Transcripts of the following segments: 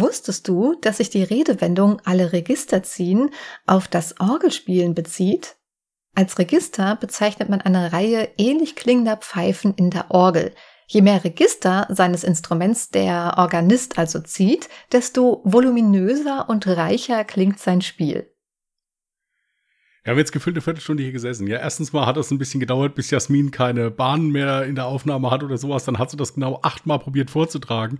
Wusstest du, dass sich die Redewendung alle Register ziehen auf das Orgelspielen bezieht? Als Register bezeichnet man eine Reihe ähnlich klingender Pfeifen in der Orgel. Je mehr Register seines Instruments der Organist also zieht, desto voluminöser und reicher klingt sein Spiel. Wir haben jetzt gefühlt eine Viertelstunde hier gesessen. Ja, erstens mal hat es ein bisschen gedauert, bis Jasmin keine Bahnen mehr in der Aufnahme hat oder sowas. Dann hat sie das genau achtmal probiert vorzutragen.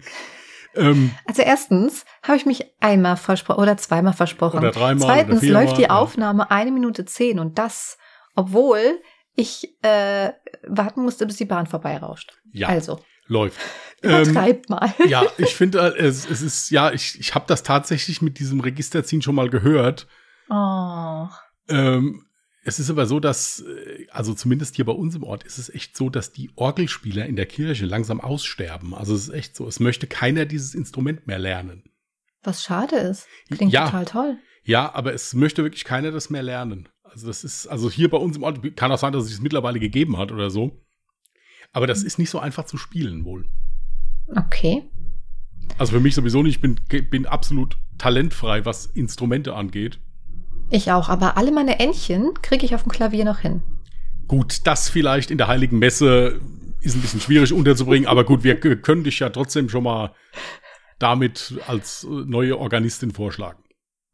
Ähm, also erstens habe ich mich einmal versprochen oder zweimal versprochen. Oder dreimal. Zweitens oder läuft die Aufnahme eine Minute zehn und das, obwohl ich äh, warten musste, bis die Bahn vorbeirauscht. Ja. Also. Läuft. Übertreibt ähm, mal. Ja, ich finde, es, es ist, ja, ich, ich habe das tatsächlich mit diesem Registerziehen schon mal gehört. Oh. Ähm, es ist aber so, dass, äh, also zumindest hier bei uns im Ort ist es echt so, dass die Orgelspieler in der Kirche langsam aussterben. Also es ist echt so, es möchte keiner dieses Instrument mehr lernen. Was schade ist. Klingt Ja. total toll. Ja, aber es möchte wirklich keiner das mehr lernen. Also das ist, also hier bei uns im Ort, kann auch sein, dass es sich mittlerweile gegeben hat oder so. Aber das ist nicht so einfach zu spielen wohl. Okay. Also für mich sowieso nicht, ich bin, bin absolut talentfrei, was Instrumente angeht. Ich auch, aber alle meine Entchen kriege ich auf dem Klavier noch hin. Gut, das vielleicht in der Heiligen Messe ist ein bisschen schwierig unterzubringen, aber gut, wir können dich ja trotzdem schon mal damit als äh, neue Organistin vorschlagen.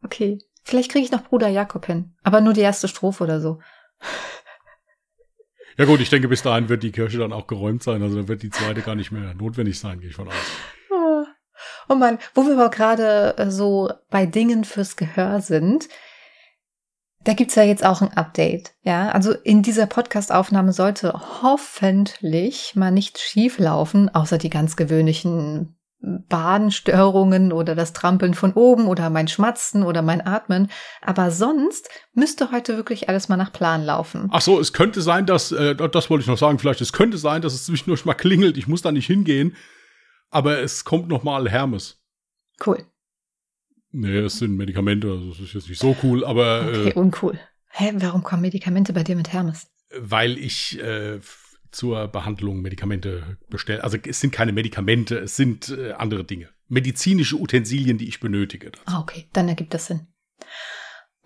Okay. Vielleicht kriege ich noch Bruder Jakob hin. Aber nur die erste Strophe oder so. Ja gut, ich denke, bis dahin wird die Kirche dann auch geräumt sein, also dann wird die zweite gar nicht mehr notwendig sein, gehe ich von aus. Oh Mann, wo wir aber gerade äh, so bei Dingen fürs Gehör sind, da gibt's ja jetzt auch ein Update. Ja, also in dieser Podcast-Aufnahme sollte hoffentlich mal nichts schief laufen, außer die ganz gewöhnlichen Badenstörungen oder das Trampeln von oben oder mein Schmatzen oder mein Atmen. Aber sonst müsste heute wirklich alles mal nach Plan laufen. Ach so, es könnte sein, dass, äh, das wollte ich noch sagen, vielleicht, es könnte sein, dass es zwischendurch mal klingelt, ich muss da nicht hingehen, aber es kommt noch mal Hermes. Cool. Nee, es sind Medikamente, also es ist jetzt nicht so cool, aber Okay, äh, uncool. Hä, warum kommen Medikamente bei dir mit Hermes? weil ich äh, zur Behandlung Medikamente bestelle. Also es sind keine Medikamente, es sind äh, andere Dinge. Medizinische Utensilien, die ich benötige. Ah, okay, dann ergibt das Sinn.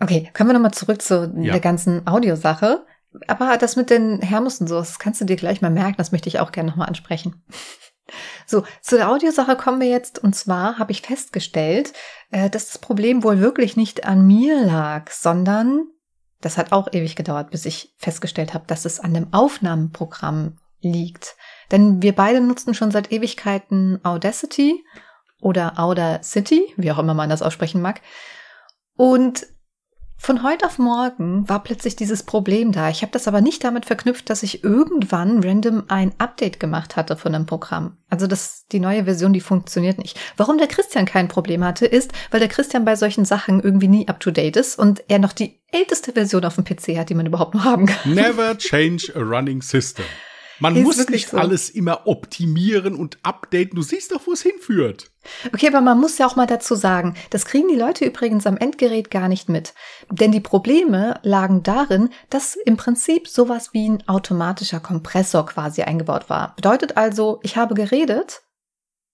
Okay, kommen wir nochmal zurück zu Ja. der ganzen Audiosache. Aber das mit den Hermes und so, das kannst du dir gleich mal merken, das möchte ich auch gerne nochmal ansprechen. So, zu der Audiosache kommen wir jetzt. Und zwar habe ich festgestellt, äh, dass das Problem wohl wirklich nicht an mir lag, sondern das hat auch ewig gedauert, bis ich festgestellt habe, dass es an dem Aufnahmeprogramm liegt. Denn wir beide nutzen schon seit Ewigkeiten Audacity oder Audacity, wie auch immer man das aussprechen mag. Und von heute auf morgen war plötzlich dieses Problem da. Ich habe das aber nicht damit verknüpft, dass ich irgendwann random ein Update gemacht hatte von einem Programm. Also das, die neue Version, die funktioniert nicht. Warum der Christian kein Problem hatte, ist, weil der Christian bei solchen Sachen irgendwie nie up to date ist und er noch die älteste Version auf dem PC hat, die man überhaupt noch haben kann. Never change a running system. Man Ist muss nicht so. alles immer optimieren und updaten. Du siehst doch, wo es hinführt. Okay, aber man muss ja auch mal dazu sagen, das kriegen die Leute übrigens am Endgerät gar nicht mit. Denn die Probleme lagen darin, dass im Prinzip sowas wie ein automatischer Kompressor quasi eingebaut war. Bedeutet also, ich habe geredet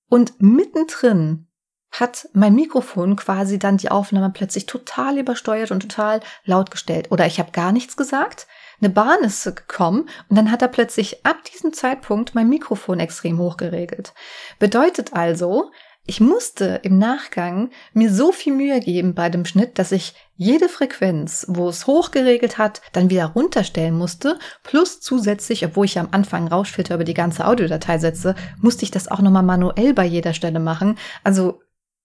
und mittendrin hat mein Mikrofon quasi dann die Aufnahme plötzlich total übersteuert und total laut gestellt. Oder ich habe gar nichts gesagt. Eine Bahn ist gekommen und dann hat er plötzlich ab diesem Zeitpunkt mein Mikrofon extrem hoch geregelt. Bedeutet also, ich musste im Nachgang mir so viel Mühe geben bei dem Schnitt, dass ich jede Frequenz, wo es hoch geregelt hat, dann wieder runterstellen musste. Plus zusätzlich, obwohl ich ja am Anfang Rauschfilter über die ganze Audiodatei setze, musste ich das auch nochmal manuell bei jeder Stelle machen. Also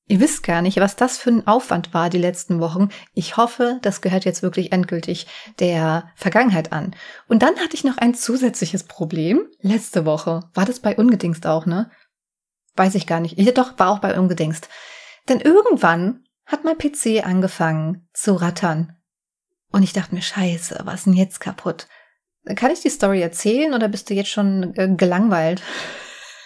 Ihr wisst gar nicht, was das für ein Aufwand war die letzten Wochen. Ich hoffe, das gehört jetzt wirklich endgültig der Vergangenheit an. Und dann hatte ich noch ein zusätzliches Problem. Letzte Woche. War das bei Ungedingst auch, ne? Weiß ich gar nicht. Ja, doch, war auch bei Ungedingst. Denn irgendwann hat mein PC angefangen zu rattern. Und ich dachte mir, scheiße, was ist denn jetzt kaputt? Kann ich die Story erzählen oder bist du jetzt schon äh, gelangweilt?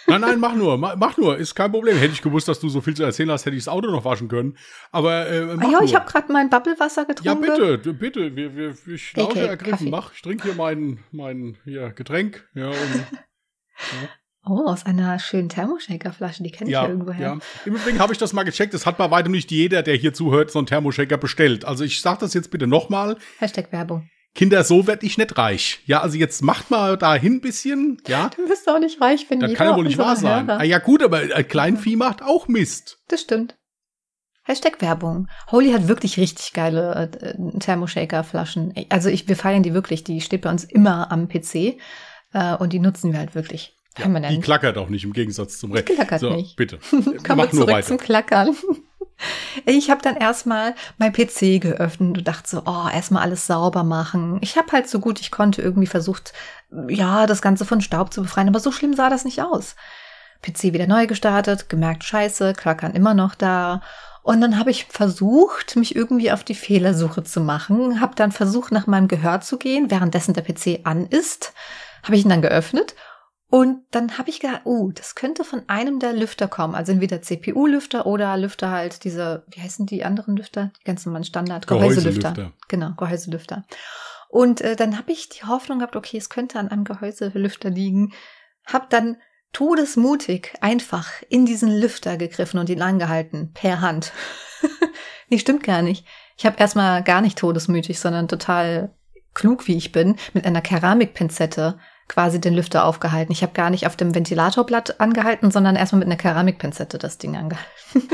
Nein, nein, mach nur, mach, mach nur, ist kein Problem. Hätte ich gewusst, dass du so viel zu erzählen hast, hätte ich das Auto noch waschen können. Aber äh, mach Ah ja, nur. ich habe gerade mein Bubblewasser ja, getrunken. bitte, du- bitte, wir, wir, ich lausche ergriffen. Kaffee. Mach, ich trinke hier mein, mein hier, Getränk. Ja, und, Oh, aus einer schönen Thermoshaker-Flasche, die kenne ich ja, ja irgendwoher. Ja. Im Übrigen habe ich das mal gecheckt. Es hat bei weitem nicht jeder, der hier zuhört, so einen Thermoshaker bestellt. Also ich sage das jetzt bitte nochmal. Hashtag Werbung. Kinder, so werd ich nicht reich. Ja, also jetzt macht mal dahin ein bisschen, ja. Du bist auch nicht reich, wenn Das kann ja wohl nicht wahr sein. Ah, ja gut, aber ein Kleinvieh macht auch Mist. Das stimmt. Hashtag Werbung. Holy hat wirklich richtig geile äh, Thermoshaker-Flaschen. Also ich, wir feiern die wirklich. Die steht bei uns immer am PC äh, und die nutzen wir halt wirklich. Ja, die klackert auch nicht im Gegensatz zum Recht. Die klackert so, nicht. Bitte. Kommen wir zurück weiter. zum Klackern. Ich habe dann erstmal mein PC geöffnet und dachte so, oh, erstmal alles sauber machen. Ich habe halt so gut ich konnte irgendwie versucht, ja, das Ganze von Staub zu befreien, aber so schlimm sah das nicht aus. PC wieder neu gestartet, gemerkt, scheiße, klackern immer noch da. Und dann habe ich versucht, mich irgendwie auf die Fehlersuche zu machen, habe dann versucht, nach meinem Gehör zu gehen, währenddessen der PC an ist, habe ich ihn dann geöffnet und dann habe ich gedacht, oh, das könnte von einem der Lüfter kommen. Also entweder CPU-Lüfter oder Lüfter halt diese, wie heißen die anderen Lüfter? Die ganz normalen Standard, Gehäuselüfter. Gehäuselüfter. Genau, Gehäuselüfter. Und äh, dann habe ich die Hoffnung gehabt, okay, es könnte an einem Gehäuselüfter liegen. Hab dann todesmutig einfach in diesen Lüfter gegriffen und ihn angehalten, per Hand. nee, stimmt gar nicht. Ich habe erstmal gar nicht todesmütig, sondern total klug, wie ich bin, mit einer Keramikpinzette quasi den Lüfter aufgehalten. Ich habe gar nicht auf dem Ventilatorblatt angehalten, sondern erstmal mit einer Keramikpinzette das Ding angehalten.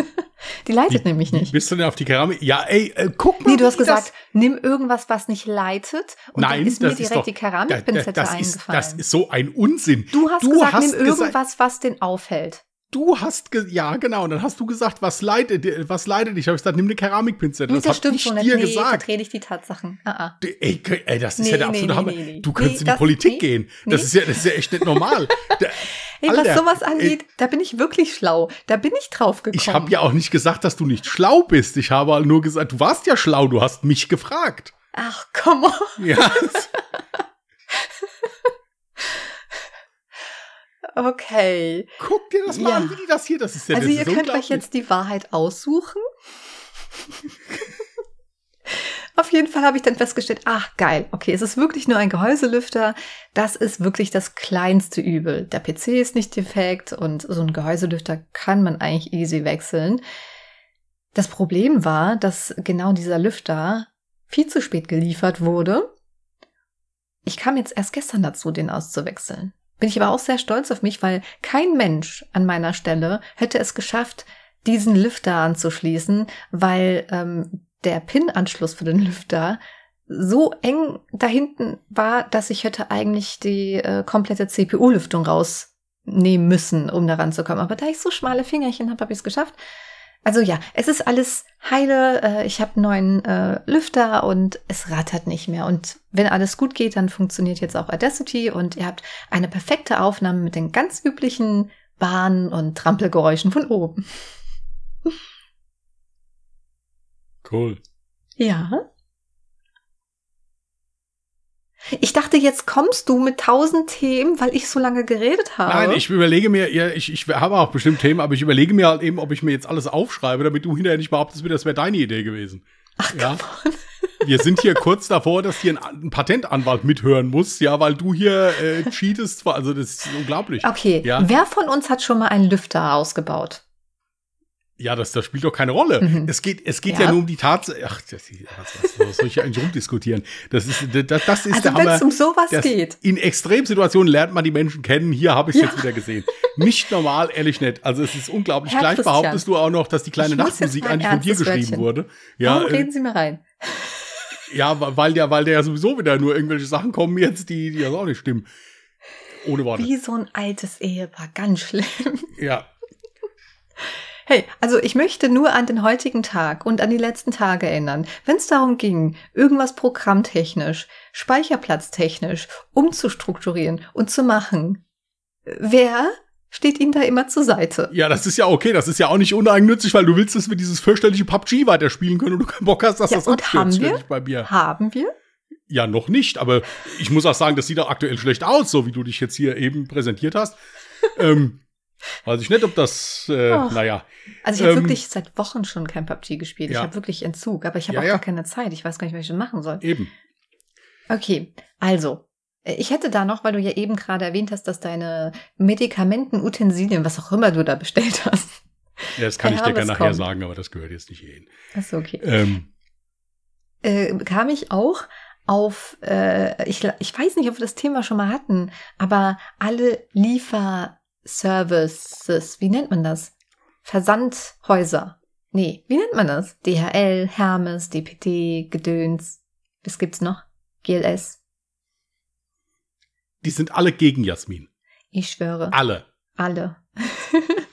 die leitet wie, nämlich nicht. bist du denn auf die Keramik? Ja, ey, äh, guck mal. Nee, du hast gesagt, nimm irgendwas, was nicht leitet. Und Nein, dann ist mir direkt ist doch, die Keramikpinzette das, das eingefallen. Ist, das ist so ein Unsinn. Du hast du gesagt, hast nimm irgendwas, was den aufhält. Du hast ja genau, und dann hast du gesagt, was leidet, was leidet dich? Habe ich gesagt, nimm eine Keramikpinzette. Das, das stimmt ich schon dir nee, gesagt. vertrete ich die Tatsachen. Uh -uh. Ey, ey, das ist nee, ja der absolute nee, Hammer. Du könntest in die Politik gehen. Das ist ja, das ist ja echt nicht normal. der, ey, was sowas angeht, ey, da bin ich wirklich schlau. Da bin ich drauf gekommen. Ich habe ja auch nicht gesagt, dass du nicht schlau bist. Ich habe nur gesagt, du warst ja schlau. Du hast mich gefragt. Ach, komm on. Ja. Okay. Guck dir das mal ja. an, wie die das hier, das ist ja Also ihr könnt euch jetzt die Wahrheit aussuchen. Auf jeden Fall habe ich dann festgestellt, ach geil, okay, es ist wirklich nur ein Gehäuselüfter. Das ist wirklich das kleinste Übel. Der PC ist nicht defekt und so ein Gehäuselüfter kann man eigentlich easy wechseln. Das Problem war, dass genau dieser Lüfter viel zu spät geliefert wurde. Ich kam jetzt erst gestern dazu, den auszuwechseln. Bin ich aber auch sehr stolz auf mich, weil kein Mensch an meiner Stelle hätte es geschafft, diesen Lüfter anzuschließen, weil ähm, der PIN-Anschluss für den Lüfter so eng da hinten war, dass ich hätte eigentlich die äh, komplette CPU-Lüftung rausnehmen müssen, um daran zu kommen. Aber da ich so schmale Fingerchen habe, habe ich es geschafft. Also ja, es ist alles heile. Äh, ich habe einen neuen äh, Lüfter und es rattert nicht mehr. Und wenn alles gut geht, dann funktioniert jetzt auch Audacity und ihr habt eine perfekte Aufnahme mit den ganz üblichen Bahn- und Trampelgeräuschen von oben. Cool. Ja. Ich dachte, jetzt kommst du mit tausend Themen, weil ich so lange geredet habe. Nein, ich überlege mir, ja, ich, ich habe auch bestimmt Themen, aber ich überlege mir halt eben, ob ich mir jetzt alles aufschreibe, damit du hinterher nicht behauptest, das wäre deine Idee gewesen. Ach, ja. Wir sind hier kurz davor, dass hier ein, ein, Patentanwalt mithören muss, ja, weil du hier äh, cheatest. Also das ist unglaublich. Okay. Ja? Wer von uns hat schon mal einen Lüfter ausgebaut? Ja, das, das spielt doch keine Rolle. Mhm. Es geht, es geht ja. ja. nur um die Tatsache. Ach, das, was, was soll ich hier eigentlich rumdiskutieren? Das ist, das, das ist also der Hammer. Wenn es um sowas geht. In Extremsituationen lernt man die Menschen kennen. Hier habe ich es ja. jetzt wieder gesehen. Nicht normal, ehrlich nicht. Also es ist unglaublich. Herr Gleich Christian. behauptest du auch noch, dass die kleine Nachtmusik eigentlich von dir geschrieben Wörtchen. wurde. Ja, Warum reden Sie mir rein? Ja, weil der, weil der ja sowieso wieder nur irgendwelche Sachen kommen jetzt, die, die ja auch nicht stimmen. Ohne Worte. Wie so ein altes Ehepaar. Ganz schlimm. Ja. Hey, also ich möchte nur an den heutigen Tag und an die letzten Tage erinnern, wenn es darum ging, irgendwas programmtechnisch, speicherplatztechnisch umzustrukturieren und zu machen. Wer steht Ihnen da immer zur Seite? Ja, das ist ja okay, das ist ja auch nicht uneigennützig, weil du willst, dass wir dieses fürchterliche PUBG weiterspielen können und du keinen Bock hast, dass ja, das und haben wir? bei mir. Haben wir? Ja, noch nicht, aber ich muss auch sagen, das sieht auch aktuell schlecht aus, so wie du dich jetzt hier eben präsentiert hast. ähm, Weiß ich nicht, ob das, äh, naja. Also ich habe ähm, wirklich seit Wochen schon kein PUBG gespielt. Ja. Ich habe wirklich Entzug, aber ich habe ja, auch ja. gar keine Zeit. Ich weiß gar nicht, was ich machen soll. Eben. Okay, also, Ich hätte da noch, weil du ja eben gerade erwähnt hast, dass deine Medikamenten, Utensilien, was auch immer du da bestellt hast. Ja, das kann ich dir gerne nachher kommen. sagen, aber das gehört jetzt nicht hierhin. Achso, okay. Ähm. Äh, kam ich auch auf, äh, ich, ich weiß nicht, ob wir das Thema schon mal hatten, aber alle Lieferservices, wie nennt man das? Versandhäuser. Nee, wie nennt man das? DHL, Hermes, DPD, Gedöns. Was gibt's noch? GLS. Die sind alle gegen Jasmin. Ich schwöre. Alle. Alle.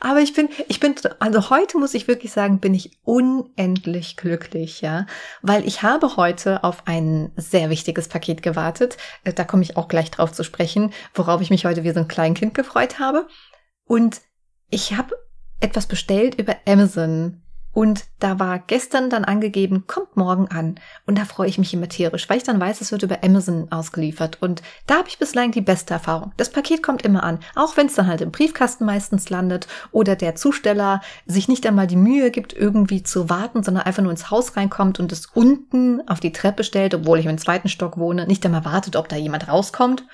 Aber ich bin, ich bin, also heute muss ich wirklich sagen, bin ich unendlich glücklich, ja, weil ich habe heute auf ein sehr wichtiges Paket gewartet. Äh, da komme ich auch gleich drauf zu sprechen, worauf ich mich heute wie so ein Kleinkind gefreut habe. Und ich habe etwas bestellt über Amazon und da war gestern dann angegeben, kommt morgen an. Und da freue ich mich immer tierisch, weil ich dann weiß, es wird über Amazon ausgeliefert. Und da habe ich bislang die beste Erfahrung. Das Paket kommt immer an, auch wenn es dann halt im Briefkasten meistens landet oder der Zusteller sich nicht einmal die Mühe gibt, irgendwie zu warten, sondern einfach nur ins Haus reinkommt und es unten auf die Treppe stellt, obwohl ich im zweiten Stock wohne, nicht einmal wartet, ob da jemand rauskommt.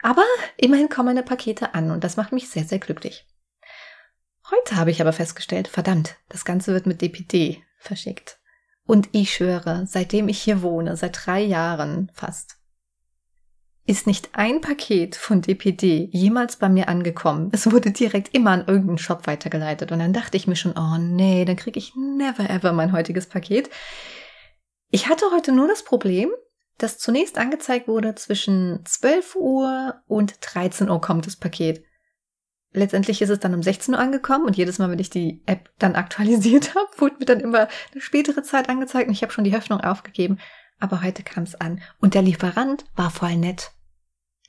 Aber immerhin kommen meine Pakete an und das macht mich sehr, sehr glücklich. Heute habe ich aber festgestellt, verdammt, das Ganze wird mit DPD verschickt. Und ich schwöre, seitdem ich hier wohne, seit drei Jahren fast, ist nicht ein Paket von DPD jemals bei mir angekommen. Es wurde direkt immer an irgendeinen Shop weitergeleitet. Und dann dachte ich mir schon, oh nee, dann kriege ich never ever mein heutiges Paket. Ich hatte heute nur das Problem, dass zunächst angezeigt wurde, zwischen 12 Uhr und 13 Uhr kommt das Paket letztendlich ist es dann um 16 Uhr angekommen und jedes Mal, wenn ich die App dann aktualisiert habe, wurde mir dann immer eine spätere Zeit angezeigt und ich habe schon die Hoffnung aufgegeben. Aber heute kam es an und der Lieferant war voll nett.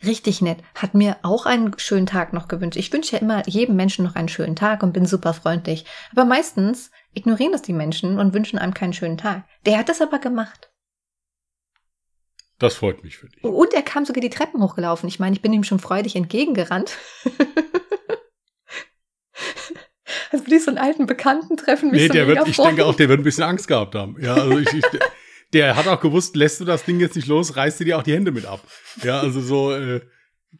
Richtig nett. Hat mir auch einen schönen Tag noch gewünscht. Ich wünsche ja immer jedem Menschen noch einen schönen Tag und bin super freundlich. Aber meistens ignorieren das die Menschen und wünschen einem keinen schönen Tag. Der hat das aber gemacht. Das freut mich für dich. Und er kam sogar die Treppen hochgelaufen. Ich meine, ich bin ihm schon freudig entgegengerannt. Als würde ich so einen alten Bekannten treffen. Nee, so der wird, ich denke auch, der wird ein bisschen Angst gehabt haben. Ja, also ich, ich der hat auch gewusst, lässt du das Ding jetzt nicht los, reißt du dir auch die Hände mit ab. Ja, also so äh,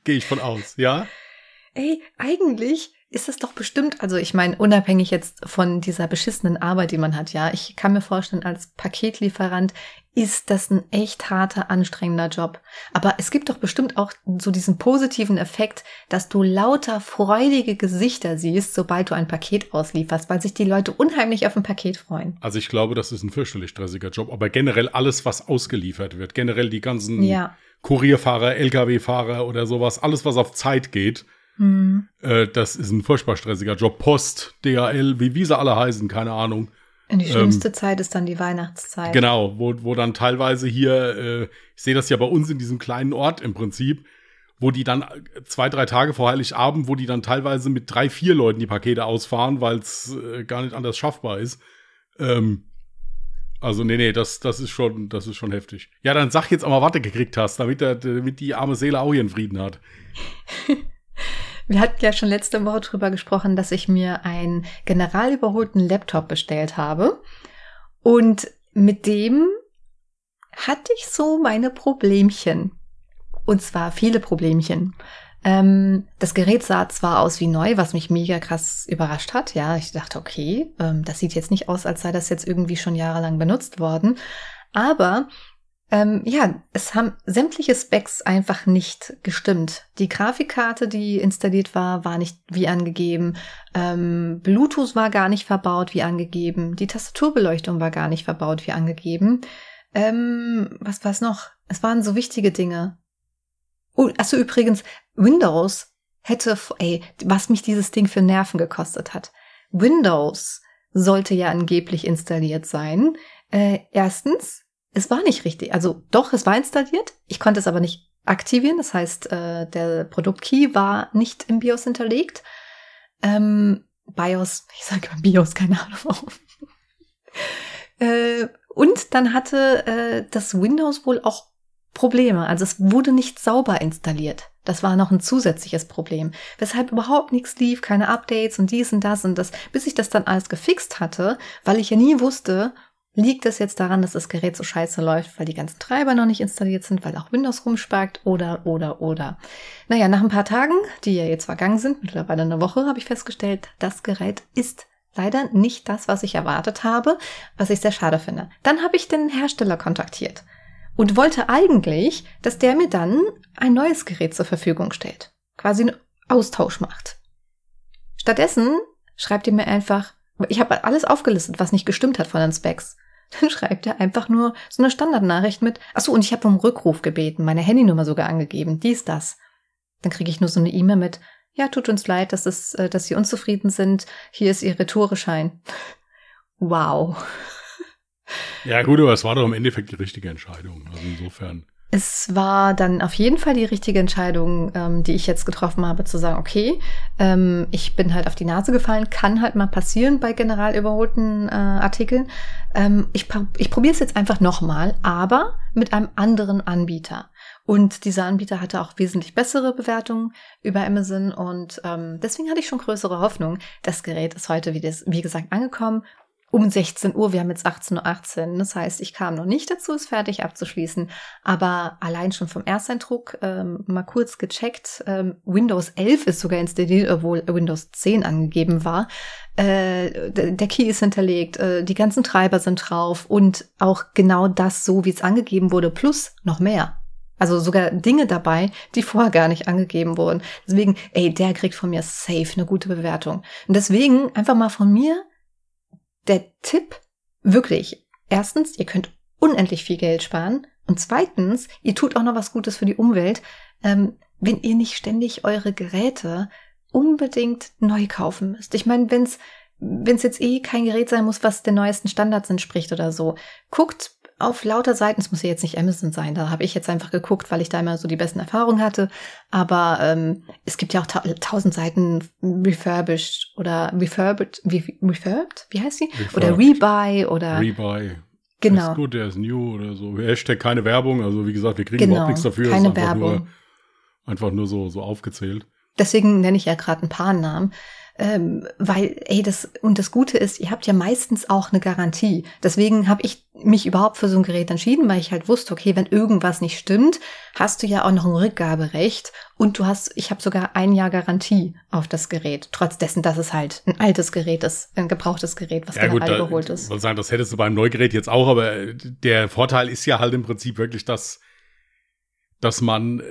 gehe ich von aus, ja? Ey, eigentlich ist das doch bestimmt, also ich meine, unabhängig jetzt von dieser beschissenen Arbeit, die man hat, ja, ich kann mir vorstellen, als Paketlieferant ist das ein echt harter, anstrengender Job. Aber es gibt doch bestimmt auch so diesen positiven Effekt, dass du lauter freudige Gesichter siehst, sobald du ein Paket auslieferst, weil sich die Leute unheimlich auf ein Paket freuen. Also ich glaube, das ist ein fürchterlich stressiger Job, aber generell alles, was ausgeliefert wird, generell die ganzen ja. Kurierfahrer, Lkw-Fahrer oder sowas, alles, was auf Zeit geht, hm. äh, das ist ein furchtbar stressiger Job. Post, DHL, wie, wie sie alle heißen, keine Ahnung. Und die schlimmste ähm, Zeit ist dann die Weihnachtszeit. Genau, wo, wo dann teilweise hier, äh, ich sehe das ja bei uns in diesem kleinen Ort im Prinzip, wo die dann zwei, drei Tage vor Heiligabend, wo die dann teilweise mit drei, vier Leuten die Pakete ausfahren, weil es äh, gar nicht anders schaffbar ist. Ähm, also, nee, nee, das, das ist schon, das ist schon heftig. Ja, dann sag jetzt auch mal, was du gekriegt hast, damit, der, damit die arme Seele auch ihren Frieden hat. Wir hatten ja schon letzte Woche drüber gesprochen, dass ich mir einen generalüberholten Laptop bestellt habe. Und mit dem hatte ich so meine Problemchen. Und zwar viele Problemchen. Ähm, das Gerät sah zwar aus wie neu, was mich mega krass überrascht hat. Ja, ich dachte, okay, ähm, das sieht jetzt nicht aus, als sei das jetzt irgendwie schon jahrelang benutzt worden. Aber ähm, ja, es haben sämtliche Specs einfach nicht gestimmt. Die Grafikkarte, die installiert war, war nicht wie angegeben. Ähm, Bluetooth war gar nicht verbaut wie angegeben. Die Tastaturbeleuchtung war gar nicht verbaut wie angegeben. Ähm, was war's noch? Es waren so wichtige Dinge. Oh, achso, übrigens, Windows hätte, ey, was mich dieses Ding für Nerven gekostet hat. Windows sollte ja angeblich installiert sein. Äh, erstens, es war nicht richtig. Also doch, es war installiert. Ich konnte es aber nicht aktivieren. Das heißt, äh, der Produktkey war nicht im BIOS hinterlegt. Ähm, BIOS, ich sage mal BIOS, keine Ahnung warum. äh, und dann hatte äh, das Windows wohl auch Probleme. Also es wurde nicht sauber installiert. Das war noch ein zusätzliches Problem. Weshalb überhaupt nichts lief, keine Updates und dies und das und das, bis ich das dann alles gefixt hatte, weil ich ja nie wusste, Liegt es jetzt daran, dass das Gerät so scheiße läuft, weil die ganzen Treiber noch nicht installiert sind, weil auch Windows rumsparkt oder, oder, oder. Naja, nach ein paar Tagen, die ja jetzt vergangen sind, mittlerweile eine Woche, habe ich festgestellt, das Gerät ist leider nicht das, was ich erwartet habe, was ich sehr schade finde. Dann habe ich den Hersteller kontaktiert und wollte eigentlich, dass der mir dann ein neues Gerät zur Verfügung stellt. Quasi einen Austausch macht. Stattdessen schreibt ihr mir einfach, ich habe alles aufgelistet, was nicht gestimmt hat von den Specs. Dann schreibt er einfach nur so eine Standardnachricht mit, ach so, und ich habe um Rückruf gebeten, meine Handynummer sogar angegeben, dies, das. Dann kriege ich nur so eine E-Mail mit, ja, tut uns leid, dass, es, äh, dass Sie unzufrieden sind, hier ist Ihr Retoureschein. Wow. Ja gut, aber es war doch im Endeffekt die richtige Entscheidung. Also insofern. Es war dann auf jeden Fall die richtige Entscheidung, ähm, die ich jetzt getroffen habe, zu sagen, okay, ähm, ich bin halt auf die Nase gefallen, kann halt mal passieren bei general überholten äh, Artikeln. Ähm, ich ich probiere es jetzt einfach nochmal, aber mit einem anderen Anbieter. Und dieser Anbieter hatte auch wesentlich bessere Bewertungen über Amazon und ähm, deswegen hatte ich schon größere Hoffnung. Das Gerät ist heute, wie, das, wie gesagt, angekommen um 16 Uhr. Wir haben jetzt 18.18 Uhr. Das heißt, ich kam noch nicht dazu, es fertig abzuschließen. Aber allein schon vom Ersteindruck ähm, mal kurz gecheckt. Ähm, Windows 11 ist sogar installiert, obwohl Windows 10 angegeben war. Äh, der Key ist hinterlegt, äh, die ganzen Treiber sind drauf und auch genau das so, wie es angegeben wurde, plus noch mehr. Also sogar Dinge dabei, die vorher gar nicht angegeben wurden. Deswegen, ey, der kriegt von mir safe eine gute Bewertung. Und deswegen einfach mal von mir der Tipp, wirklich, erstens, ihr könnt unendlich viel Geld sparen und zweitens, ihr tut auch noch was Gutes für die Umwelt, ähm, wenn ihr nicht ständig eure Geräte unbedingt neu kaufen müsst. Ich meine, wenn's wenn es jetzt eh kein Gerät sein muss, was den neuesten Standards entspricht oder so, guckt auf lauter Seiten, es muss ja jetzt nicht Amazon sein, da habe ich jetzt einfach geguckt, weil ich da immer so die besten Erfahrungen hatte. Aber ähm, es gibt ja auch ta tausend Seiten refurbished oder refurbed, wie, refurbed, wie heißt die? Refurbed. Oder Rebuy oder Rebuy. Genau. ist gut, der ist new oder so. Hashtag keine Werbung. Also wie gesagt, wir kriegen genau. überhaupt nichts dafür. Keine einfach Werbung. Nur, einfach nur so, so aufgezählt. Deswegen nenne ich ja gerade ein paar Namen. Ähm, weil, ey, das, und das Gute ist, ihr habt ja meistens auch eine Garantie. Deswegen habe ich mich überhaupt für so ein Gerät entschieden, weil ich halt wusste, okay, wenn irgendwas nicht stimmt, hast du ja auch noch ein Rückgaberecht und du hast, ich habe sogar ein Jahr Garantie auf das Gerät, trotz dessen, dass es halt ein altes Gerät ist, ein gebrauchtes Gerät, was ja, general gut, überholt ist. Ich wollte sagen, das hättest du beim Neugerät jetzt auch, aber der Vorteil ist ja halt im Prinzip wirklich, dass, dass man äh,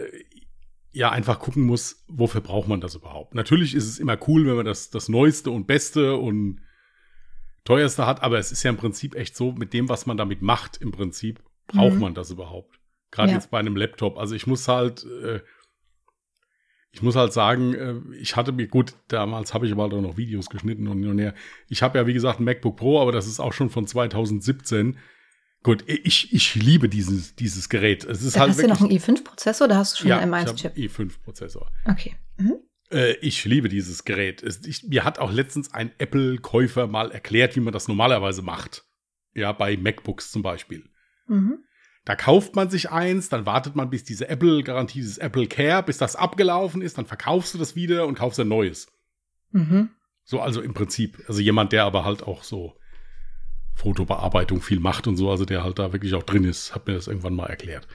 ja einfach gucken muss, wofür braucht man das überhaupt. Natürlich ist es immer cool, wenn man das, das Neueste und Beste und Teuerste hat, aber es ist ja im Prinzip echt so, mit dem, was man damit macht, im Prinzip, braucht mhm. man das überhaupt. Gerade ja. jetzt bei einem Laptop. Also ich muss halt, äh, ich muss halt sagen, äh, ich hatte mir, gut, damals habe ich aber auch noch Videos geschnitten und, und her. Ich habe ja, wie gesagt, ein MacBook Pro, aber das ist auch schon von 2017. Gut, ich, ich liebe dieses, dieses Gerät. Es ist da halt hast du noch einen i5-Prozessor oder hast du schon ja, einen M1-Chip? i5-Prozessor. Okay. Mhm. Äh, ich liebe dieses Gerät. Es, ich, mir hat auch letztens ein Apple-Käufer mal erklärt, wie man das normalerweise macht. Ja, bei MacBooks zum Beispiel. Mhm. Da kauft man sich eins, dann wartet man, bis diese Apple-Garantie, dieses Apple Care, bis das abgelaufen ist, dann verkaufst du das wieder und kaufst ein neues. Mhm. So, also im Prinzip. Also jemand, der aber halt auch so Fotobearbeitung viel macht und so, also der halt da wirklich auch drin ist, hat mir das irgendwann mal erklärt.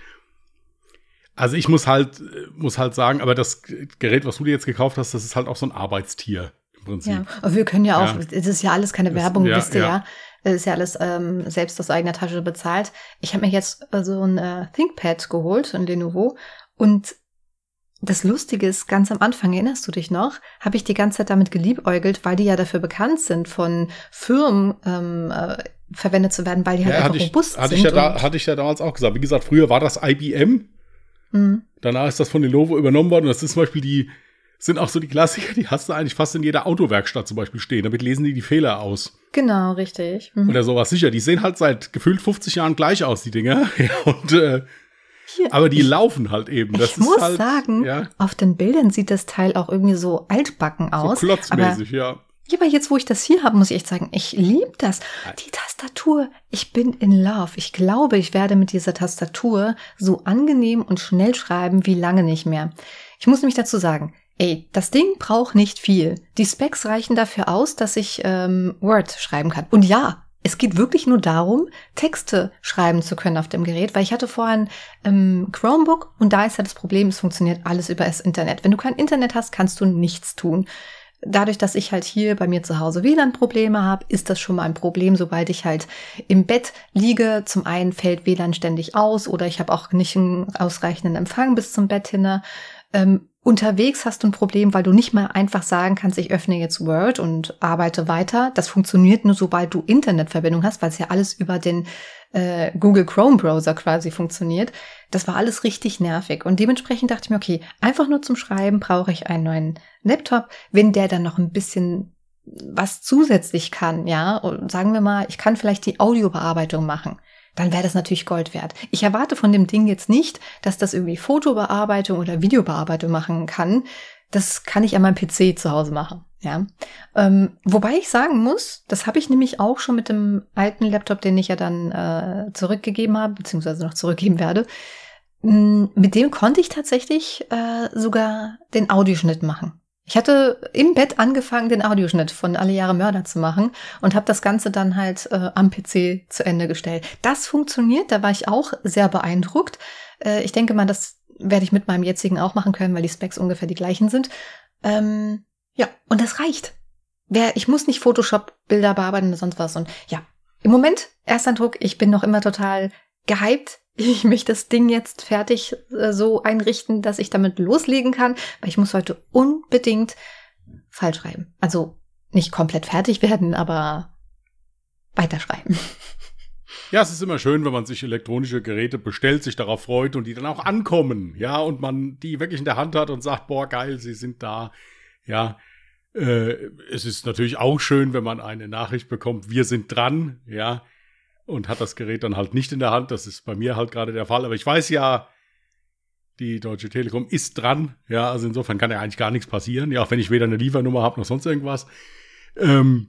Also ich muss halt, muss halt sagen, aber das Gerät, was du dir jetzt gekauft hast, das ist halt auch so ein Arbeitstier im Prinzip. Ja, aber wir können ja auch, es ja. ist ja alles keine Werbung, ja, wisst ihr ja. ja. Es ist ja alles ähm, selbst aus eigener Tasche bezahlt. Ich habe mir jetzt so ein äh, ThinkPad geholt, ein Lenovo, und das Lustige ist, ganz am Anfang, erinnerst du dich noch, habe ich die ganze Zeit damit geliebäugelt, weil die ja dafür bekannt sind, von Firmen ähm, äh, verwendet zu werden, weil die halt ja, einfach robust hatte sind. Ich ja da, hatte ich ja damals auch gesagt. Wie gesagt, früher war das IBM. Mhm. Danach ist das von Lenovo übernommen worden. Und das ist zum Beispiel die, sind auch so die Klassiker, die hast du eigentlich fast in jeder Autowerkstatt zum Beispiel stehen. Damit lesen die die Fehler aus. Genau, richtig. Mhm. Oder sowas sicher. Die sehen halt seit gefühlt 50 Jahren gleich aus, die Dinger. Ja, und äh, hier, aber die ich, laufen halt eben. Das ich muss halt, sagen, ja. auf den Bildern sieht das Teil auch irgendwie so altbacken aus. So klotzmäßig, aber, ja. Ja, aber jetzt, wo ich das hier habe, muss ich echt sagen, ich liebe das. Die Tastatur, ich bin in love. Ich glaube, ich werde mit dieser Tastatur so angenehm und schnell schreiben wie lange nicht mehr. Ich muss nämlich dazu sagen, ey, das Ding braucht nicht viel. Die Specs reichen dafür aus, dass ich ähm, Word schreiben kann. Und ja, Es geht wirklich nur darum, Texte schreiben zu können auf dem Gerät, weil ich hatte vorher ein ähm, Chromebook und da ist ja das Problem, es funktioniert alles über das Internet. Wenn du kein Internet hast, kannst du nichts tun. Dadurch, dass ich halt hier bei mir zu Hause WLAN-Probleme habe, ist das schon mal ein Problem, sobald ich halt im Bett liege. Zum einen fällt WLAN ständig aus oder ich habe auch nicht einen ausreichenden Empfang bis zum Bett hin. Ähm, unterwegs hast du ein Problem, weil du nicht mal einfach sagen kannst, ich öffne jetzt Word und arbeite weiter. Das funktioniert nur, sobald du Internetverbindung hast, weil es ja alles über den äh, Google Chrome Browser quasi funktioniert. Das war alles richtig nervig. Und dementsprechend dachte ich mir, okay, einfach nur zum Schreiben brauche ich einen neuen Laptop. Wenn der dann noch ein bisschen was zusätzlich kann, ja, und sagen wir mal, ich kann vielleicht die Audiobearbeitung machen dann wäre das natürlich Gold wert. Ich erwarte von dem Ding jetzt nicht, dass das irgendwie Fotobearbeitung oder Videobearbeitung machen kann. Das kann ich an meinem PC zu Hause machen. Ja, ähm, wobei ich sagen muss, das habe ich nämlich auch schon mit dem alten Laptop, den ich ja dann äh, zurückgegeben habe, beziehungsweise noch zurückgeben werde. Mit dem konnte ich tatsächlich äh, sogar den Audioschnitt machen. Ich hatte im Bett angefangen, den Audioschnitt von Alle Jahre Mörder zu machen und habe das Ganze dann halt äh, am PC zu Ende gestellt. Das funktioniert, da war ich auch sehr beeindruckt. Äh, ich denke mal, das werde ich mit meinem jetzigen auch machen können, weil die Specs ungefähr die gleichen sind. Ähm, ja, und das reicht. Wer, ich muss nicht Photoshop-Bilder bearbeiten oder sonst was. Und ja, im Moment, Ersteindruck, ich bin noch immer total gehypt ich möchte das Ding jetzt fertig äh, so einrichten, dass ich damit loslegen kann, weil ich muss heute unbedingt falsch schreiben. Also nicht komplett fertig werden, aber weiterschreiben. Ja, es ist immer schön, wenn man sich elektronische Geräte bestellt, sich darauf freut und die dann auch ankommen, ja, und man die wirklich in der Hand hat und sagt, boah, geil, sie sind da, ja. Äh, es ist natürlich auch schön, wenn man eine Nachricht bekommt, wir sind dran, ja und hat das Gerät dann halt nicht in der Hand. Das ist bei mir halt gerade der Fall. Aber ich weiß ja, die Deutsche Telekom ist dran. Ja, also insofern kann ja eigentlich gar nichts passieren. Ja, auch wenn ich weder eine Liefernummer habe noch sonst irgendwas. Ähm,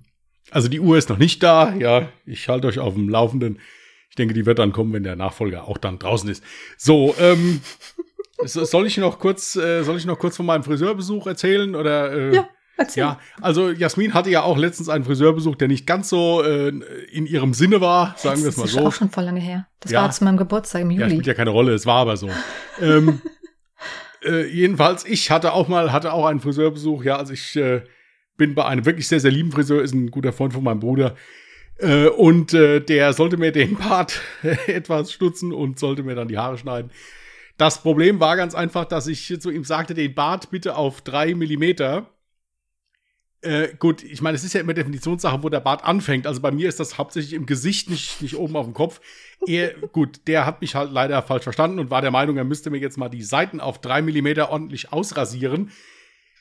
also die Uhr ist noch nicht da. Ja, ich halte euch auf dem Laufenden. Ich denke, die wird dann kommen, wenn der Nachfolger auch dann draußen ist. So, ähm, soll ich noch kurz, äh, soll ich noch kurz von meinem Friseurbesuch erzählen oder? Äh, ja. Erzähl. Ja, also Jasmin hatte ja auch letztens einen Friseurbesuch, der nicht ganz so äh, in ihrem Sinne war, sagen wir es mal so. Das ist auch schon voll lange her. Das ja. war zu meinem Geburtstag im Juli. Ja, spielt ja keine Rolle, es war aber so. ähm, äh, jedenfalls, ich hatte auch mal, hatte auch einen Friseurbesuch, ja, also ich äh, bin bei einem wirklich sehr, sehr lieben Friseur, ist ein guter Freund von meinem Bruder. Äh, und äh, der sollte mir den Bart etwas stutzen und sollte mir dann die Haare schneiden. Das Problem war ganz einfach, dass ich zu ihm sagte, den Bart bitte auf drei Millimeter äh, gut, ich meine, es ist ja immer Definitionssache, wo der Bart anfängt. Also bei mir ist das hauptsächlich im Gesicht, nicht, nicht oben auf dem Kopf. Er, gut, der hat mich halt leider falsch verstanden und war der Meinung, er müsste mir jetzt mal die Seiten auf drei Millimeter ordentlich ausrasieren.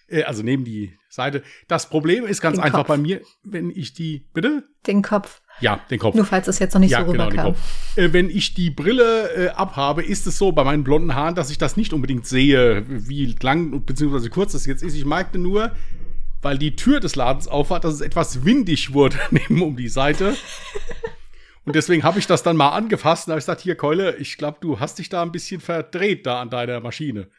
Äh, also neben die Seite. Das Problem ist ganz den einfach Kopf. bei mir, wenn ich die, bitte? Den Kopf. Ja, den Kopf. Nur falls es jetzt noch nicht ja, so genau, rüberkam. Äh, wenn ich die Brille äh, abhabe, ist es so bei meinen blonden Haaren, dass ich das nicht unbedingt sehe, wie lang bzw. kurz das jetzt ist. Ich merkte nur, weil die Tür des Ladens aufhat, dass es etwas windig wurde neben um die Seite. Und deswegen habe ich das dann mal angefasst und habe gesagt, hier Keule, ich glaube, du hast dich da ein bisschen verdreht da an deiner Maschine.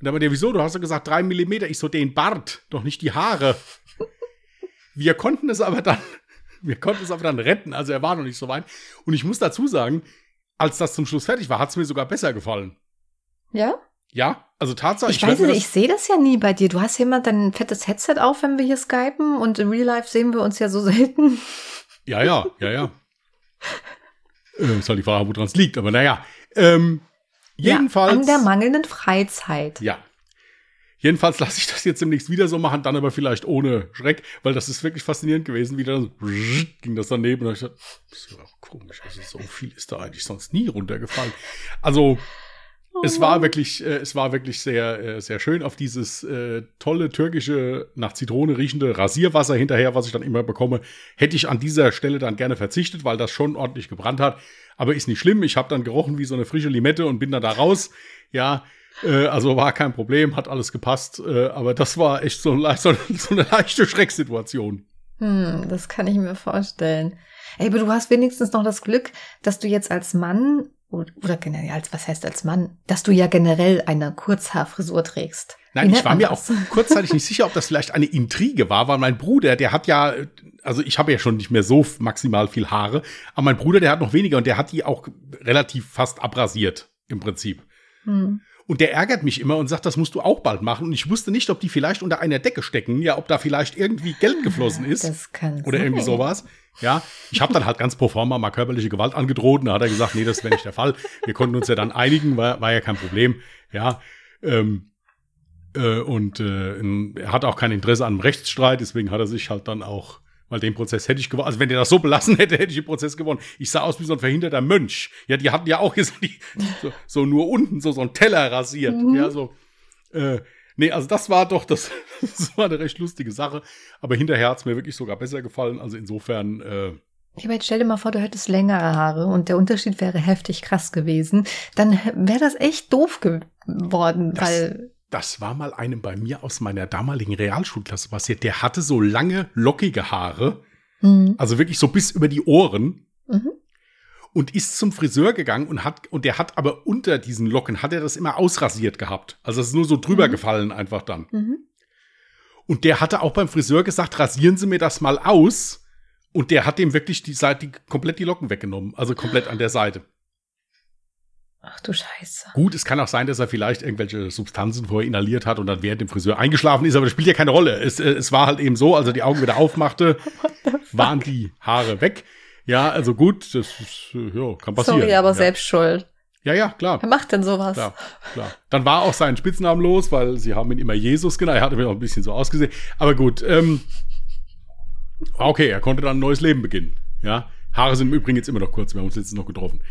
Und dann war der, wieso? Du hast ja gesagt, drei Millimeter. Ich so, den Bart, doch nicht die Haare. Wir konnten es aber dann, wir konnten es aber dann retten. Also er war noch nicht so weit. Und ich muss dazu sagen, als das zum Schluss fertig war, hat es mir sogar besser gefallen. Ja? Ja, also Tatsache. Ich, ich weiß nicht, ich sehe das ja nie bei dir. Du hast immer dein fettes Headset auf, wenn wir hier skypen und in Real Life sehen wir uns ja so selten. Ja, ja, ja, ja. äh, ist halt die Frage, woran es liegt, aber naja. Ähm, jedenfalls. Ja, an der mangelnden Freizeit. Ja. Jedenfalls lasse ich das jetzt demnächst wieder so machen, dann aber vielleicht ohne Schreck, weil das ist wirklich faszinierend gewesen. Wieder so, ging das daneben und ich dachte, das ist ja komisch, also so viel ist da eigentlich sonst nie runtergefallen. Also, es war wirklich, äh, es war wirklich sehr, äh, sehr schön auf dieses äh, tolle türkische, nach Zitrone riechende Rasierwasser hinterher, was ich dann immer bekomme. Hätte ich an dieser Stelle dann gerne verzichtet, weil das schon ordentlich gebrannt hat. Aber ist nicht schlimm. Ich habe dann gerochen wie so eine frische Limette und bin dann da raus. Ja, äh, also war kein Problem, hat alles gepasst. Äh, aber das war echt so, so, so eine leichte Schrecksituation. Hm, das kann ich mir vorstellen. Ey, aber du hast wenigstens noch das Glück, dass du jetzt als Mann oder generell, als, was heißt als Mann, dass du ja generell eine Kurzhaarfrisur trägst. Nein, ich war mir das? auch kurzzeitig nicht sicher, ob das vielleicht eine Intrige war, weil mein Bruder, der hat ja, also ich habe ja schon nicht mehr so maximal viel Haare, aber mein Bruder, der hat noch weniger und der hat die auch relativ fast abrasiert im Prinzip. Hm. Und der ärgert mich immer und sagt, das musst du auch bald machen. Und ich wusste nicht, ob die vielleicht unter einer Decke stecken, ja, ob da vielleicht irgendwie Geld geflossen ist. Das kann Oder sein. irgendwie sowas. Ja, ich habe dann halt ganz pro forma mal körperliche Gewalt angedroht. Und da hat er gesagt, nee, das wäre nicht der Fall. Wir konnten uns ja dann einigen, war, war ja kein Problem. Ja, ähm, äh, und äh, er hat auch kein Interesse an einem Rechtsstreit, deswegen hat er sich halt dann auch weil den Prozess hätte ich gewonnen. Also wenn der das so belassen hätte, hätte ich den Prozess gewonnen. Ich sah aus wie so ein verhinderter Mönch. Ja, die hatten ja auch gesagt, die, so, so, nur unten so, so ein Teller rasiert. Mhm. Ja, so. Äh, nee, also das war doch, das, das war eine recht lustige Sache. Aber hinterher hat es mir wirklich sogar besser gefallen. Also insofern. Äh, ich meine, stell dir mal vor, du hättest längere Haare und der Unterschied wäre heftig krass gewesen. Dann wäre das echt doof geworden, das, weil das war mal einem bei mir aus meiner damaligen Realschulklasse passiert. Der hatte so lange, lockige Haare. Mhm. Also wirklich so bis über die Ohren. Mhm. Und ist zum Friseur gegangen und hat, und der hat aber unter diesen Locken, hat er das immer ausrasiert gehabt. Also es ist nur so drüber mhm. gefallen einfach dann. Mhm. Und der hatte auch beim Friseur gesagt, rasieren Sie mir das mal aus. Und der hat dem wirklich die Seite, die, komplett die Locken weggenommen. Also komplett an der Seite. Ach du Scheiße. Gut, es kann auch sein, dass er vielleicht irgendwelche Substanzen vorher inhaliert hat und dann während dem Friseur eingeschlafen ist, aber das spielt ja keine Rolle. Es, äh, es war halt eben so, als er die Augen wieder aufmachte, waren die Haare weg. Ja, also gut, das ist, äh, ja, kann passieren. Sorry, aber ja. selbst schuld. Ja, ja, klar. Wer macht denn sowas? Klar, klar. Dann war auch sein Spitznamen los, weil sie haben ihn immer Jesus genannt. Er hatte mir auch ein bisschen so ausgesehen. Aber gut, ähm, okay, er konnte dann ein neues Leben beginnen. Ja, Haare sind im Übrigen jetzt immer noch kurz. Wir haben uns letztens noch getroffen.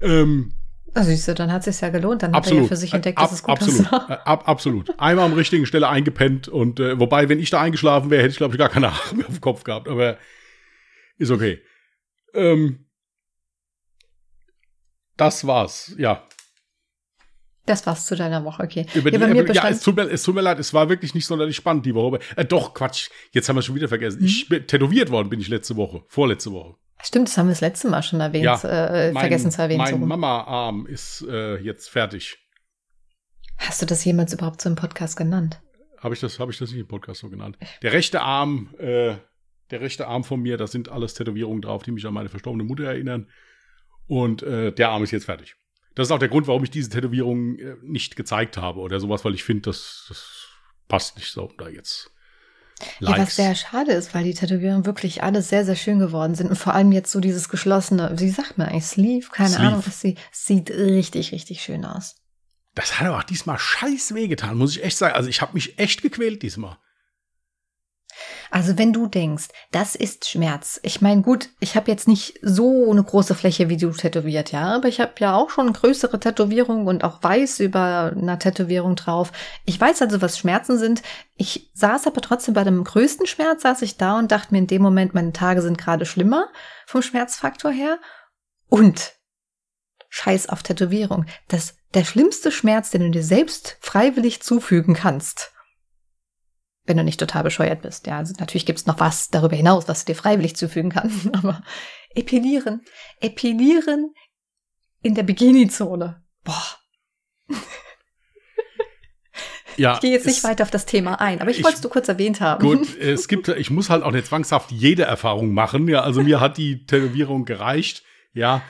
Ähm, also siehst du, dann hat es sich ja gelohnt. Dann absolut. hat er ja für sich entdeckt, dass Ab, es gut absolut. ist. Ab, absolut. Einmal am richtigen Stelle eingepennt und äh, wobei, wenn ich da eingeschlafen wäre, hätte ich glaube ich gar keine Haare mehr auf dem Kopf gehabt. Aber ist okay. Ähm, das war's. Ja. Das war's zu deiner Woche, okay. Über ja, die, ja, es, tut mir, es tut mir leid, es war wirklich nicht sonderlich spannend die Woche. Äh, doch, Quatsch, jetzt haben wir schon wieder vergessen. Mhm. Ich bin tätowiert worden bin ich letzte Woche, vorletzte Woche. Stimmt, das haben wir das letzte Mal schon erwähnt, ja, äh, mein, vergessen zu erwähnen. Mein Mama-Arm ist äh, jetzt fertig. Hast du das jemals überhaupt so im Podcast genannt? Habe ich das, habe ich das nicht im Podcast so genannt? Der rechte Arm, äh, der rechte Arm von mir, da sind alles Tätowierungen drauf, die mich an meine verstorbene Mutter erinnern. Und äh, der Arm ist jetzt fertig. Das ist auch der Grund, warum ich diese Tätowierung äh, nicht gezeigt habe oder sowas, weil ich finde, das, das passt nicht so da jetzt Likes. Ja, was sehr schade ist, weil die Tätowierungen wirklich alle sehr, sehr schön geworden sind. Und vor allem jetzt so dieses geschlossene, wie sagt man eigentlich, Sleeve? Keine Sleeve. Ahnung, was sie, sieht richtig, richtig schön aus. Das hat aber auch diesmal scheiß wehgetan, muss ich echt sagen. Also ich habe mich echt gequält diesmal. Also wenn du denkst, das ist Schmerz. Ich meine, gut, ich habe jetzt nicht so eine große Fläche wie du tätowiert, ja, aber ich habe ja auch schon größere Tätowierungen und auch weiß über einer Tätowierung drauf. Ich weiß also, was Schmerzen sind. Ich saß aber trotzdem bei dem größten Schmerz, saß ich da und dachte mir in dem Moment, meine Tage sind gerade schlimmer vom Schmerzfaktor her. Und Scheiß auf Tätowierung. Das der schlimmste Schmerz, den du dir selbst freiwillig zufügen kannst wenn du nicht total bescheuert bist. Ja, also natürlich gibt's noch was darüber hinaus, was du dir freiwillig zufügen kannst. Aber epilieren, epilieren in der Bikini-Zone. Boah. Ja, ich gehe jetzt nicht weiter auf das Thema ein, aber ich wollte es nur kurz erwähnt haben. Gut, es gibt, ich muss halt auch nicht zwangshaft jede Erfahrung machen. Ja, also mir hat die Tätowierung gereicht. Ja,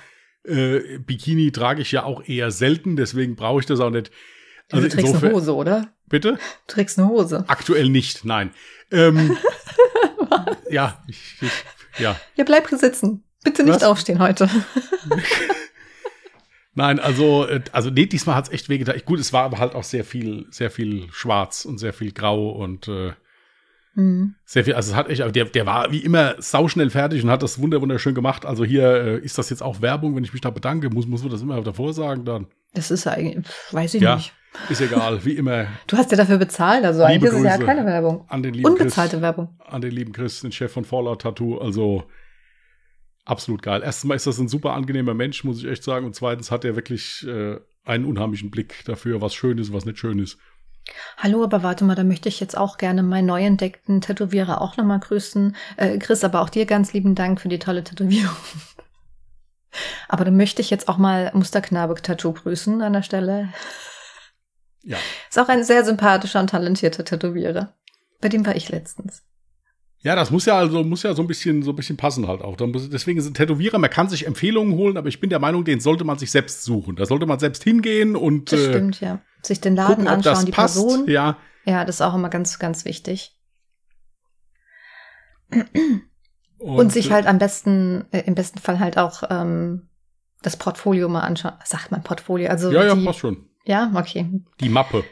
äh, Bikini trage ich ja auch eher selten, deswegen brauche ich das auch nicht. Also, du trägst insofern, eine Hose, oder? Bitte? Du trägst eine Hose. Aktuell nicht, nein. Ähm, ja, ich, ich, ja. Ja, bleib sitzen. Bitte nicht Was? aufstehen heute. Nein, also, äh, also nee, diesmal hat's echt wehgetan. Gut, es war aber halt auch sehr viel, sehr viel schwarz und sehr viel grau und äh, mhm. sehr viel, also es hat echt, aber der, der war wie immer sauschnell fertig und hat das wunder wunderschön gemacht. Also hier äh, ist das jetzt auch Werbung, wenn ich mich da bedanke, muss, muss man das immer davor sagen dann. Das ist eigentlich, weiß ich ja. nicht. Ist egal, wie immer. Du hast ja dafür bezahlt, also eigentlich ist es ja keine Werbung. An den lieben Unbezahlte Chris, Werbung. An den lieben Chris, den Chef von Fallout Tattoo. Also absolut geil. Erstens mal ist das ein super angenehmer Mensch, muss ich echt sagen. Und zweitens hat er wirklich äh, einen unheimlichen Blick dafür, was schön ist, was nicht schön ist. Hallo, aber warte mal, da möchte ich jetzt auch gerne meinen neu entdeckten Tätowierer auch nochmal grüßen. Äh, Chris, aber auch dir ganz lieben Dank für die tolle Tätowierung. Aber dann möchte ich jetzt auch mal Musterknabe-Tattoo grüßen an der Stelle. Ja. Ist auch ein sehr sympathischer und talentierter Tätowierer. Bei dem war ich letztens. Ja, das muss ja also muss ja so ein bisschen so ein bisschen passen halt auch. Deswegen sind Tätowierer, man kann sich Empfehlungen holen, aber ich bin der Meinung, den sollte man sich selbst suchen. Da sollte man selbst hingehen und Das stimmt, ja. Sich den Laden gucken, anschauen, das die passt. Person. Ja, Ja, das ist auch immer ganz, ganz wichtig. und, Und, sich äh, halt am besten, äh, im besten Fall halt auch ähm, das Portfolio mal anschauen. Sagt man Portfolio? Also Ja, ja, die, passt schon. Ja, okay. Die Mappe.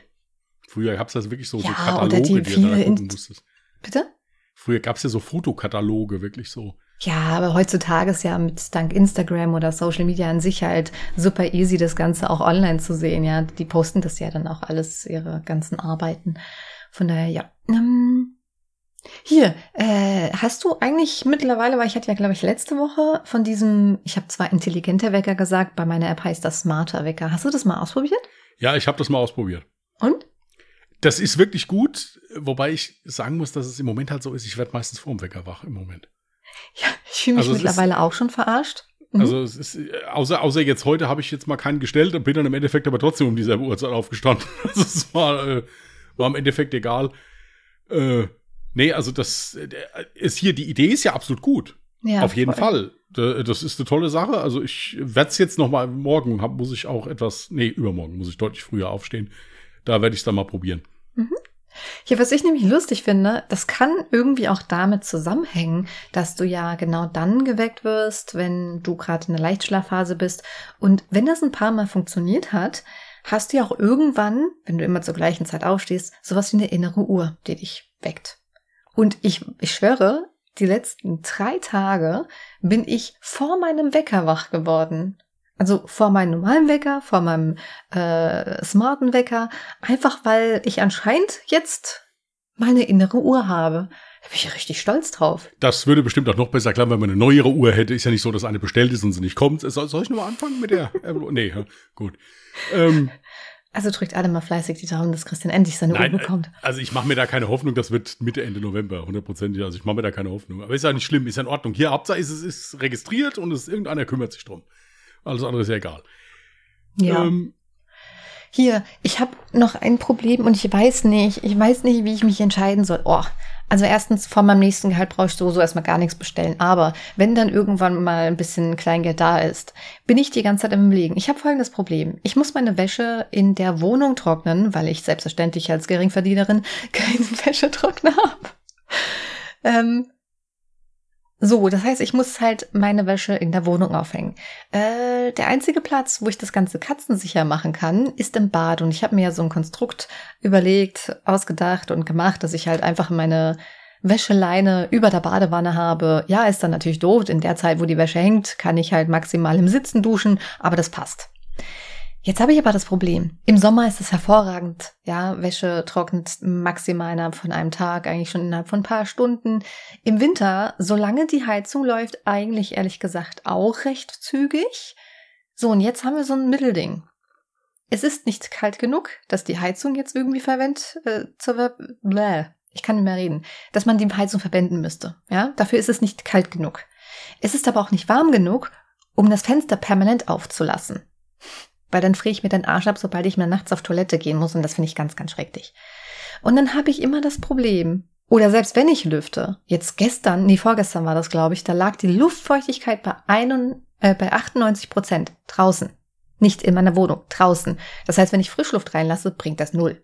Früher gab's das wirklich so, so Ja, Kataloge, oder die die, du da gucken musstest. Bitte? Früher gab's ja so Fotokataloge, wirklich so. Ja, aber heutzutage ist ja mit dank Instagram oder Social Media an sich halt super easy, das Ganze auch online zu sehen. Ja, die posten das ja dann auch alles, ihre ganzen Arbeiten. Von daher, ja. Ähm, hier, äh, hast du eigentlich mittlerweile, weil ich hatte ja, glaube ich, letzte Woche von diesem, ich habe zwar intelligenter Wecker gesagt, bei meiner App heißt das smarter Wecker. Hast du das mal ausprobiert? Ja, ich habe das mal ausprobiert. Und? Das ist wirklich gut, wobei ich sagen muss, dass es im Moment halt so ist, ich werde meistens vorm Wecker wach im Moment. Ja, ich fühle mich Also es ist- mittlerweile auch schon verarscht. Mhm. Also es ist, äh, außer, außer jetzt heute habe ich jetzt mal keinen gestellt und bin dann im Endeffekt aber trotzdem um dieselbe Uhrzeit aufgestanden. Also es war, äh, war im Endeffekt egal. Äh, nee, also das äh, ist hier, die Idee ist ja absolut gut. Ja, Auf jeden voll. Fall. Da- Das ist eine tolle Sache. Also ich werde es jetzt noch mal morgen, hab, muss ich auch etwas, nee, übermorgen muss ich deutlich früher aufstehen. Da werde ich es dann mal probieren. Hier, was ich nämlich lustig finde, das kann irgendwie auch damit zusammenhängen, dass du ja genau dann geweckt wirst, wenn du gerade in der Leichtschlafphase bist. Und wenn das ein paar Mal funktioniert hat, hast du ja auch irgendwann, wenn du immer zur gleichen Zeit aufstehst, sowas wie eine innere Uhr, die dich weckt. Und ich, ich schwöre, die letzten drei Tage bin ich vor meinem Wecker wach geworden. Also vor meinem normalen Wecker, vor meinem äh, smarten Wecker, einfach weil ich anscheinend jetzt meine innere Uhr habe. Da bin ich richtig stolz drauf. Das würde bestimmt auch noch besser klappen, wenn man eine neuere Uhr hätte. Ist ja nicht so, dass eine bestellt ist und sie nicht kommt. Soll, soll ich nochmal anfangen mit der? äh, nee, ja, gut. Ähm, Also drückt alle mal fleißig die Daumen, dass Christian endlich seine Nein, Uhr bekommt. also ich mache mir da keine Hoffnung, das wird Mitte, Ende November, hundertprozentig. Also ich mache mir da keine Hoffnung. Aber ist ja nicht schlimm, ist ja in Ordnung. Hier, Hauptsache ist es ist registriert und es, irgendeiner kümmert sich drum. Alles andere ist ja egal. Ja. Ähm, Hier, ich habe noch ein Problem und ich weiß nicht, ich weiß nicht, wie ich mich entscheiden soll. Oh, also erstens, vor meinem nächsten Gehalt brauche ich sowieso erstmal gar nichts bestellen. Aber wenn dann irgendwann mal ein bisschen Kleingeld da ist, bin ich die ganze Zeit im Überlegen. Ich habe folgendes Problem. Ich muss meine Wäsche in der Wohnung trocknen, weil ich selbstverständlich als Geringverdienerin keinen Wäschetrockner habe. Ähm, so, das heißt, ich muss halt meine Wäsche in der Wohnung aufhängen. Äh, der einzige Platz, wo ich das Ganze katzensicher machen kann, ist im Bad. Und ich habe mir ja so ein Konstrukt überlegt, ausgedacht und gemacht, dass ich halt einfach meine Wäscheleine über der Badewanne habe. Ja, ist dann natürlich doof. In der Zeit, wo die Wäsche hängt, kann ich halt maximal im Sitzen duschen, aber das passt. Jetzt habe ich aber das Problem. Im Sommer ist es hervorragend. Ja, Wäsche trocknet maximal innerhalb von einem Tag, eigentlich schon innerhalb von ein paar Stunden. Im Winter, solange die Heizung läuft, eigentlich ehrlich gesagt auch recht zügig. So, und jetzt haben wir so ein Mittelding. Es ist nicht kalt genug, dass die Heizung jetzt irgendwie verwendet, äh, zur Bläh. Ich kann nicht mehr reden, dass man die Heizung verwenden müsste. Ja, dafür ist es nicht kalt genug. Es ist aber auch nicht warm genug, um das Fenster permanent aufzulassen. Weil dann friere ich mir den Arsch ab, sobald ich mal nachts auf Toilette gehen muss und das finde ich ganz, ganz schrecklich. Und dann habe ich immer das Problem, oder selbst wenn ich lüfte, jetzt gestern, nee, vorgestern war das, glaube ich, da lag die Luftfeuchtigkeit bei, ein, äh, bei 98 Prozent draußen. Nicht in meiner Wohnung, draußen. Das heißt, wenn ich Frischluft reinlasse, bringt das null.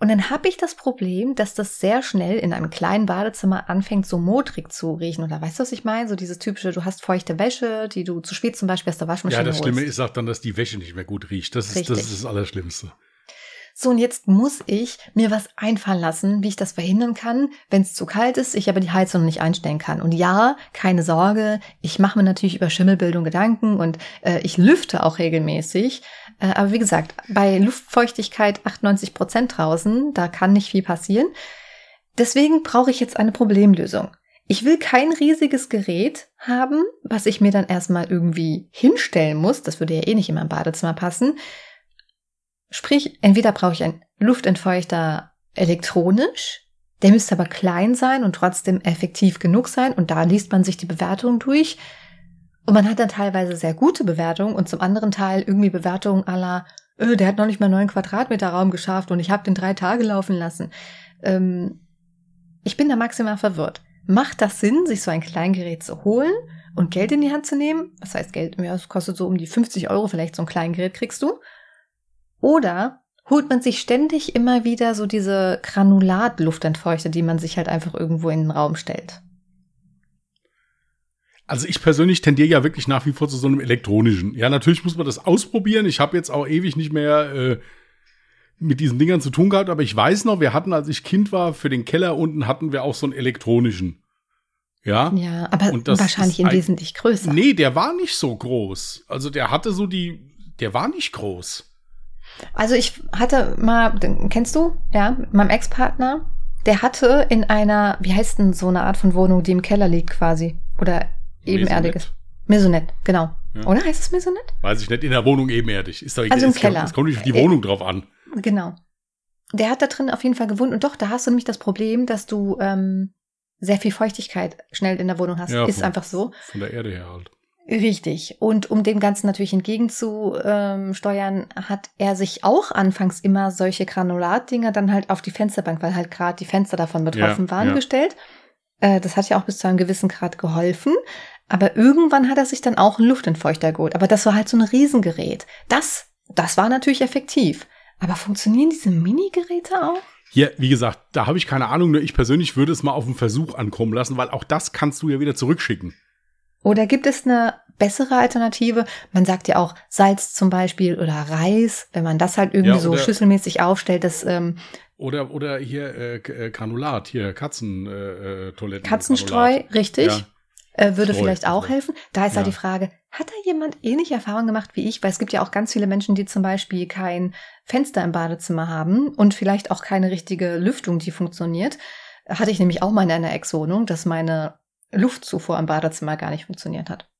Und dann habe ich das Problem, dass das sehr schnell in einem kleinen Badezimmer anfängt, so modrig zu riechen. Oder weißt du, was ich meine? So dieses typische, du hast feuchte Wäsche, die du zu spät zum Beispiel aus der Waschmaschine ja, das holst. Schlimme ist auch dann, dass die Wäsche nicht mehr gut riecht. Das ist, das, ist das Allerschlimmste. So, und jetzt muss ich mir was einfallen lassen, wie ich das verhindern kann, wenn es zu kalt ist, ich aber die Heizung nicht einstellen kann. Und ja, keine Sorge, ich mache mir natürlich über Schimmelbildung Gedanken und äh, ich lüfte auch regelmäßig. Äh, aber wie gesagt, bei Luftfeuchtigkeit 98 Prozent draußen, da kann nicht viel passieren. Deswegen brauche ich jetzt eine Problemlösung. Ich will kein riesiges Gerät haben, was ich mir dann erstmal irgendwie hinstellen muss. Das würde ja eh nicht in mein Badezimmer passen. Sprich, entweder brauche ich einen Luftentfeuchter elektronisch, der müsste aber klein sein und trotzdem effektiv genug sein und da liest man sich die Bewertung durch. Und man hat dann teilweise sehr gute Bewertungen und zum anderen Teil irgendwie Bewertungen aller, äh, der hat noch nicht mal neun Quadratmeter Raum geschafft und ich habe den drei Tage laufen lassen. Ähm, ich bin da maximal verwirrt. Macht das Sinn, sich so ein Kleingerät zu holen und Geld in die Hand zu nehmen? Was heißt Geld? Ja, es kostet so um die 50 Euro vielleicht so ein Kleingerät kriegst du. Oder holt man sich ständig immer wieder so diese Granulat-Luftentfeuchter, die man sich halt einfach irgendwo in den Raum stellt. Also ich persönlich tendiere ja wirklich nach wie vor zu so einem elektronischen. Ja, natürlich muss man das ausprobieren. Ich habe jetzt auch ewig nicht mehr äh, mit diesen Dingern zu tun gehabt, aber ich weiß noch, wir hatten, als ich Kind war, für den Keller unten hatten wir auch so einen elektronischen. Ja. Ja, aber wahrscheinlich in wesentlich größer. Nee, der war nicht so groß. Also der hatte so die, der war nicht groß. Also ich hatte mal, kennst du, ja, mit meinem Ex-Partner, der hatte in einer, wie heißt denn so eine Art von Wohnung, die im Keller liegt quasi? Oder ebenerdiges. Maisonette, genau. Ja. Oder heißt es Maisonette? Weiß ich nicht, in der Wohnung ebenerdig. Ist doch also im Keller. Es kommt nicht auf die Wohnung drauf an. Genau. Der hat da drin auf jeden Fall gewohnt. Und doch, da hast du nämlich das Problem, dass du ähm, sehr viel Feuchtigkeit schnell in der Wohnung hast. Ja, ist von, einfach so. Von der Erde her halt. Richtig. Und um dem Ganzen natürlich entgegenzusteuern, hat er sich auch anfangs immer solche Granulatdinger dann halt auf die Fensterbank, weil halt gerade die Fenster davon betroffen ja, waren, ja. gestellt. Äh, das hat ja auch bis zu einem gewissen Grad geholfen. Aber irgendwann hat er sich dann auch einen Luftentfeuchter geholt. Aber das war halt so ein Riesengerät. Das, das war natürlich effektiv. Aber funktionieren diese Mini-Geräte auch? Hier, wie gesagt, da habe ich keine Ahnung, nur ich persönlich würde es mal auf den Versuch ankommen lassen, weil auch das kannst du ja wieder zurückschicken. Oder gibt es eine bessere Alternative? Man sagt ja auch Salz zum Beispiel oder Reis, wenn man das halt irgendwie ja, so schüsselmäßig aufstellt, das ähm, oder oder hier äh, äh Granulat, hier Katzentoiletten. Äh, äh Katzenstreu, Granulat. richtig. Ja. Äh, würde Streu, vielleicht auch helfen. Da ist ja. halt die Frage, hat da jemand ähnliche Erfahrungen gemacht wie ich? Weil es gibt ja auch ganz viele Menschen, die zum Beispiel kein Fenster im Badezimmer haben und vielleicht auch keine richtige Lüftung, die funktioniert. Hatte ich nämlich auch mal in einer Ex-Wohnung, dass meine Luftzufuhr im Badezimmer gar nicht funktioniert hat.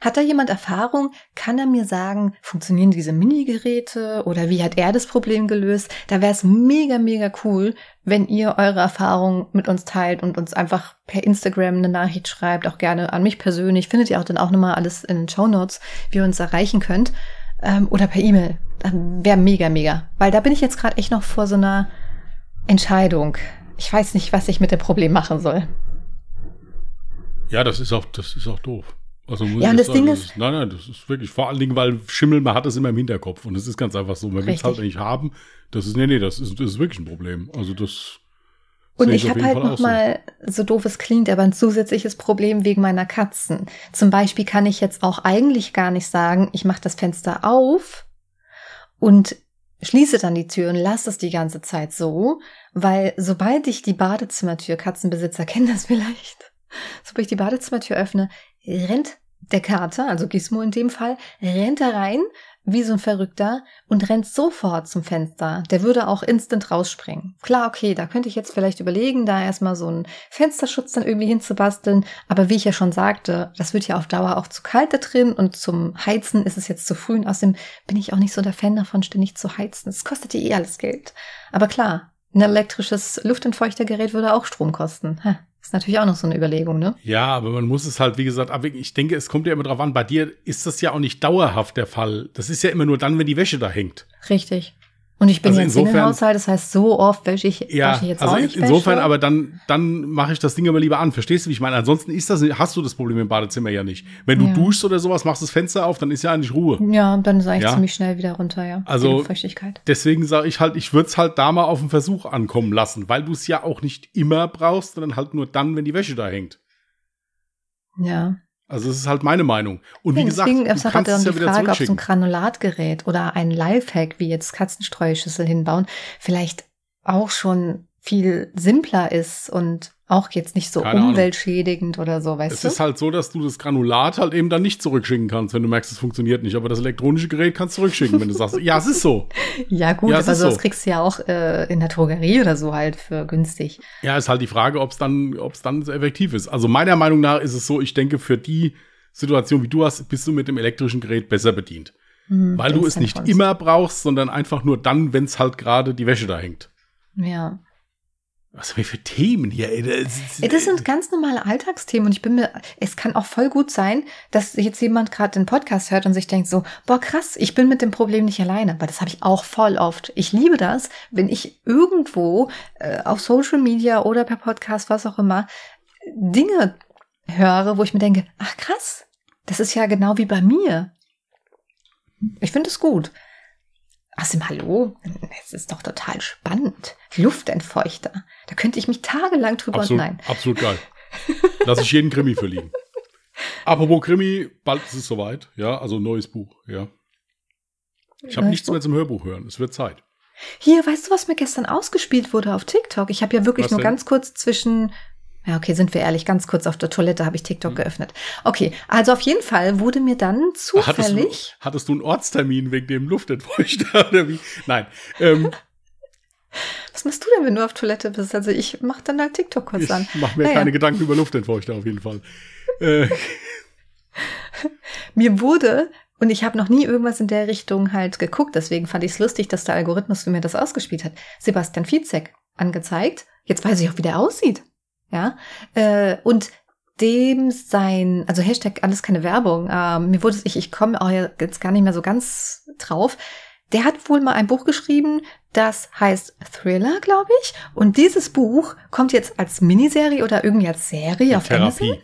Hat da jemand Erfahrung? Kann er mir sagen, funktionieren diese Mini-Geräte oder wie hat er das Problem gelöst? Da wäre es mega, mega cool, wenn ihr eure Erfahrungen mit uns teilt und uns einfach per Instagram eine Nachricht schreibt, auch gerne an mich persönlich. Findet ihr auch dann auch nochmal alles in den Show Notes, wie ihr uns erreichen könnt. Ähm, oder per E-Mail. Wäre mega, mega. Weil da bin ich jetzt gerade echt noch vor so einer Entscheidung. Ich weiß nicht, was ich mit dem Problem machen soll. Ja, das ist auch, das ist auch doof. Also muss ja, und das sagen, Ding das ist, Nein, nein, das ist wirklich vor allen Dingen, weil Schimmel, man hat das immer im Hinterkopf und es ist ganz einfach so. Man will es halt nicht haben. Das ist, nee, nee, das ist, das ist wirklich ein Problem. Also das. Und ich habe halt noch mal, so doof es klingt, aber ein zusätzliches Problem wegen meiner Katzen. Zum Beispiel kann ich jetzt auch eigentlich gar nicht sagen, ich mache das Fenster auf und schließe dann die Tür und lasse es die ganze Zeit so, weil sobald ich die Badezimmertür, Katzenbesitzer kennen das vielleicht, Sobald ich die Badezimmertür öffne, rennt der Kater, also Gizmo in dem Fall, rennt da rein, wie so ein Verrückter, und rennt sofort zum Fenster. Der würde auch instant rausspringen. Klar, okay, da könnte ich jetzt vielleicht überlegen, da erstmal so einen Fensterschutz dann irgendwie hinzubasteln. Aber wie ich ja schon sagte, das wird ja auf Dauer auch zu kalt da drin und zum Heizen ist es jetzt zu früh. Und außerdem bin ich auch nicht so der Fan davon, ständig zu heizen. Es kostet ja eh alles Geld. Aber klar, ein elektrisches Luftentfeuchtergerät würde auch Strom kosten. Hä? Ist natürlich auch noch so eine Überlegung, ne? Ja, aber man muss es halt, wie gesagt, abwägen. Ich denke, es kommt ja immer drauf an. Bei dir ist das ja auch nicht dauerhaft der Fall. Das ist ja immer nur dann, wenn die Wäsche da hängt. Richtig. Und ich bin also jetzt in Haushalt, das heißt, so oft wäsche ich, ja, wasche ich jetzt also auch nicht insofern, Wäsche. aber dann, dann mache ich das Ding aber lieber an. Verstehst du, wie ich meine? Ansonsten ist das, hast du das Problem im Badezimmer ja nicht. Wenn du ja. duschst oder sowas, machst das Fenster auf, dann ist ja eigentlich Ruhe. Ja, dann ist eigentlich ja? ziemlich schnell wieder runter, ja. Also, deswegen sage ich halt, ich würde es halt da mal auf den Versuch ankommen lassen, weil du es ja auch nicht immer brauchst, sondern halt nur dann, wenn die Wäsche da hängt. Ja. Also das ist halt meine Meinung. Und wie gesagt, deswegen, du kannst es ja die Frage, ob so ein Granulatgerät oder ein Lifehack wie jetzt Katzenstreuschüssel hinbauen vielleicht auch schon viel simpler ist und auch jetzt nicht so Keine umweltschädigend Ahnung. oder so, weißt es du? Es ist halt so, dass du das Granulat halt eben dann nicht zurückschicken kannst, wenn du merkst, es funktioniert nicht. Aber das elektronische Gerät kannst du zurückschicken, wenn du sagst, ja, es ist so. Ja, gut, ja, aber so, das kriegst du ja auch äh, in der Drogerie oder so halt für günstig. Ja, ist halt die Frage, ob es dann, ob es dann so effektiv ist. Also meiner Meinung nach ist es so, ich denke, für die Situation, wie du hast, bist du mit dem elektrischen Gerät besser bedient. Hm, Weil du es nicht immer brauchst, sondern einfach nur dann, wenn es halt gerade die Wäsche da hängt. Ja. Was haben für Themen hier? Das, Das sind ganz normale Alltagsthemen und ich bin mir, es kann auch voll gut sein, dass jetzt jemand gerade den Podcast hört und sich denkt so, boah krass, ich bin mit dem Problem nicht alleine, weil das habe ich auch voll oft. Ich liebe das, wenn ich irgendwo äh, auf Social Media oder per Podcast, was auch immer, Dinge höre, wo ich mir denke, ach krass, das ist ja genau wie bei mir. Ich finde es gut. Außerdem, hallo, es ist doch total spannend. Luftentfeuchter. Da könnte ich mich tagelang drüber absolut, nein. absolut geil. Lass ich jeden Krimi verliehen. Apropos Krimi, bald ist es soweit. Ja, also neues Buch. Ja. Ich habe nichts Buch? mehr zum Hörbuch hören. Es wird Zeit. Hier, weißt du, was mir gestern ausgespielt wurde auf TikTok? Ich habe ja wirklich Was nur denn? ganz kurz zwischen. Ja, okay, sind wir ehrlich, ganz kurz auf der Toilette habe ich TikTok geöffnet. Okay, also auf jeden Fall wurde mir dann Hm. Hattest du, zufällig. hattest du einen Ortstermin wegen dem Luftentfeuchter oder wie? Nein. Ähm, Was machst du denn, wenn du auf Toilette bist? Also ich mache dann halt TikTok kurz an. ich mache mir Naja. keine Gedanken über Luftentfeuchter auf jeden Fall. Äh, Mir wurde, und ich habe noch nie irgendwas in der Richtung halt geguckt, deswegen fand ich es lustig, dass der Algorithmus für mir das ausgespielt hat. Sebastian Fizek angezeigt. Jetzt weiß ich auch, wie der aussieht. Ja. Äh, und dem sein, also Hashtag alles keine Werbung, äh, mir wurde es, ich, ich komme auch jetzt gar nicht mehr so ganz drauf. Der hat wohl mal ein Buch geschrieben, das heißt Thriller, glaube ich. Und dieses Buch kommt jetzt als Miniserie oder irgendwie als Serie auf Therapie. Amazon.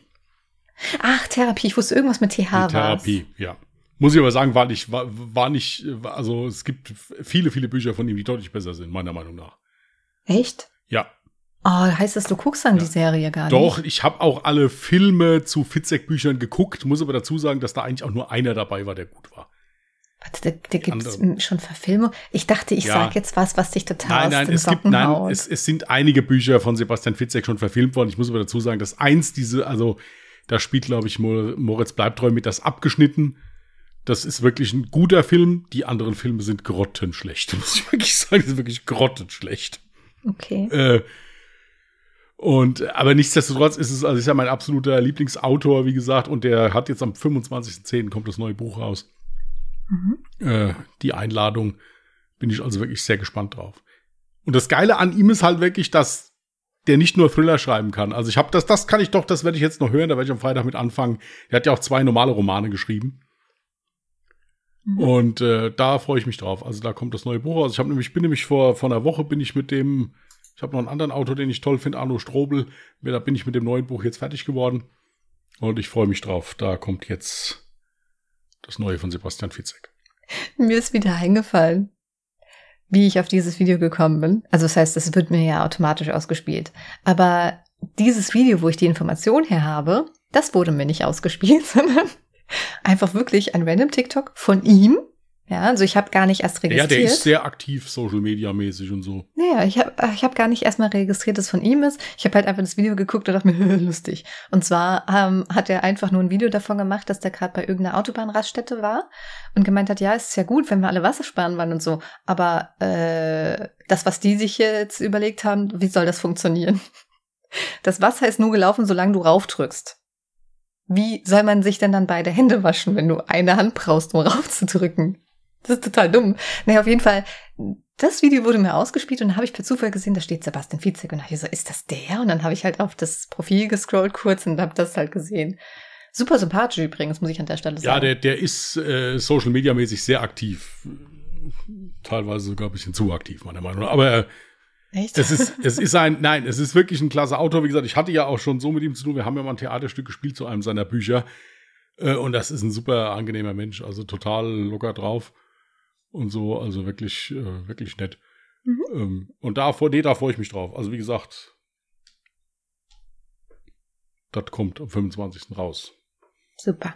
Ach, Therapie. Ich wusste irgendwas mit TH Die war's. Therapie, ja. Muss ich aber sagen, war nicht, war, war nicht, war- also es gibt viele, viele Bücher von ihm, die deutlich besser sind, meiner Meinung nach. Echt? Ja. Oh, heißt das, du guckst dann Ja. die Serie gar nicht? Doch, ich habe auch alle Filme zu Fitzek-Büchern geguckt, muss aber dazu sagen, dass da eigentlich auch nur einer dabei war, der gut war. Warte, da, da gibt es schon Verfilmung. Ich dachte, ich Ja. sag jetzt was, was dich total Nein, nein, es gibt, nein, haut. es, es sind einige Bücher von Sebastian Fitzek schon verfilmt worden. Ich muss aber dazu sagen, dass eins diese, also da spielt, glaube ich, Mor- Moritz Bleibtreu mit das abgeschnitten. Das ist wirklich ein guter Film. Die anderen Filme sind grottenschlecht, muss ich wirklich sagen. Das ist wirklich grottenschlecht. okay. Äh, und, aber nichtsdestotrotz ist es, also ist ja mein absoluter Lieblingsautor, wie gesagt, und der hat jetzt am 25.10. kommt das neue Buch raus. Mhm. Äh, die Einladung bin ich also wirklich sehr gespannt drauf. Und das Geile an ihm ist halt wirklich, dass der nicht nur Thriller schreiben kann. Also ich habe das, das kann ich doch, das werde ich jetzt noch hören, da werde ich am Freitag mit anfangen. Er hat ja auch zwei normale Romane geschrieben. Mhm. Und äh, da freue ich mich drauf. Also da kommt das neue Buch raus. Ich habe nämlich, bin nämlich vor, vor einer Woche bin ich mit dem, ich habe noch einen anderen Autor, den ich toll finde, Arno Strobel. Da bin ich mit dem neuen Buch jetzt fertig geworden. Und ich freue mich drauf. Da kommt jetzt das neue von Sebastian Fitzek. Mir ist wieder eingefallen, wie ich auf dieses Video gekommen bin. Also das heißt, es wird mir ja automatisch ausgespielt. Aber dieses Video, wo ich die Information her habe, das wurde mir nicht ausgespielt, sondern einfach wirklich ein random TikTok von ihm. Ja, also ich habe gar nicht erst Ja, registriert. der ist sehr aktiv, Social Media mäßig und so. Naja, ich habe ich hab gar nicht erstmal registriert, dass es von ihm ist. Ich habe halt einfach das Video geguckt und dachte mir, lustig. Und zwar ähm, hat er einfach nur ein Video davon gemacht, dass der gerade bei irgendeiner Autobahnraststätte war und gemeint hat, ja, es ist ja gut, wenn wir alle Wasser sparen wollen und so. Aber äh, das, was die sich jetzt überlegt haben, wie soll das funktionieren? Das Wasser ist nur gelaufen, solange du raufdrückst. Wie soll man sich denn dann beide Hände waschen, wenn du eine Hand brauchst, um raufzudrücken? Das ist total dumm. Naja, auf jeden Fall, das Video wurde mir ausgespielt und dann habe ich per Zufall gesehen, da steht Sebastian Fitzek und dachte ich so, ist das der? Und dann habe ich halt auf das Profil gescrollt kurz und habe das halt gesehen. Super sympathisch übrigens, muss ich an der Stelle sagen. Ja, der, der ist äh, Social Media mäßig sehr aktiv. Teilweise sogar ein bisschen zu aktiv, meiner Meinung nach. Aber äh, Echt? es ist, es ist ein, nein, es ist wirklich ein klasse Autor. Wie gesagt, ich hatte ja auch schon so mit ihm zu tun. Wir haben ja mal ein Theaterstück gespielt zu einem seiner Bücher. Äh, und das ist ein super angenehmer Mensch. Also total locker drauf. Und so, also wirklich, äh, wirklich nett. Mhm. Ähm, und da, nee, da freue ich mich drauf. Also wie gesagt, das kommt am 25. raus. Super.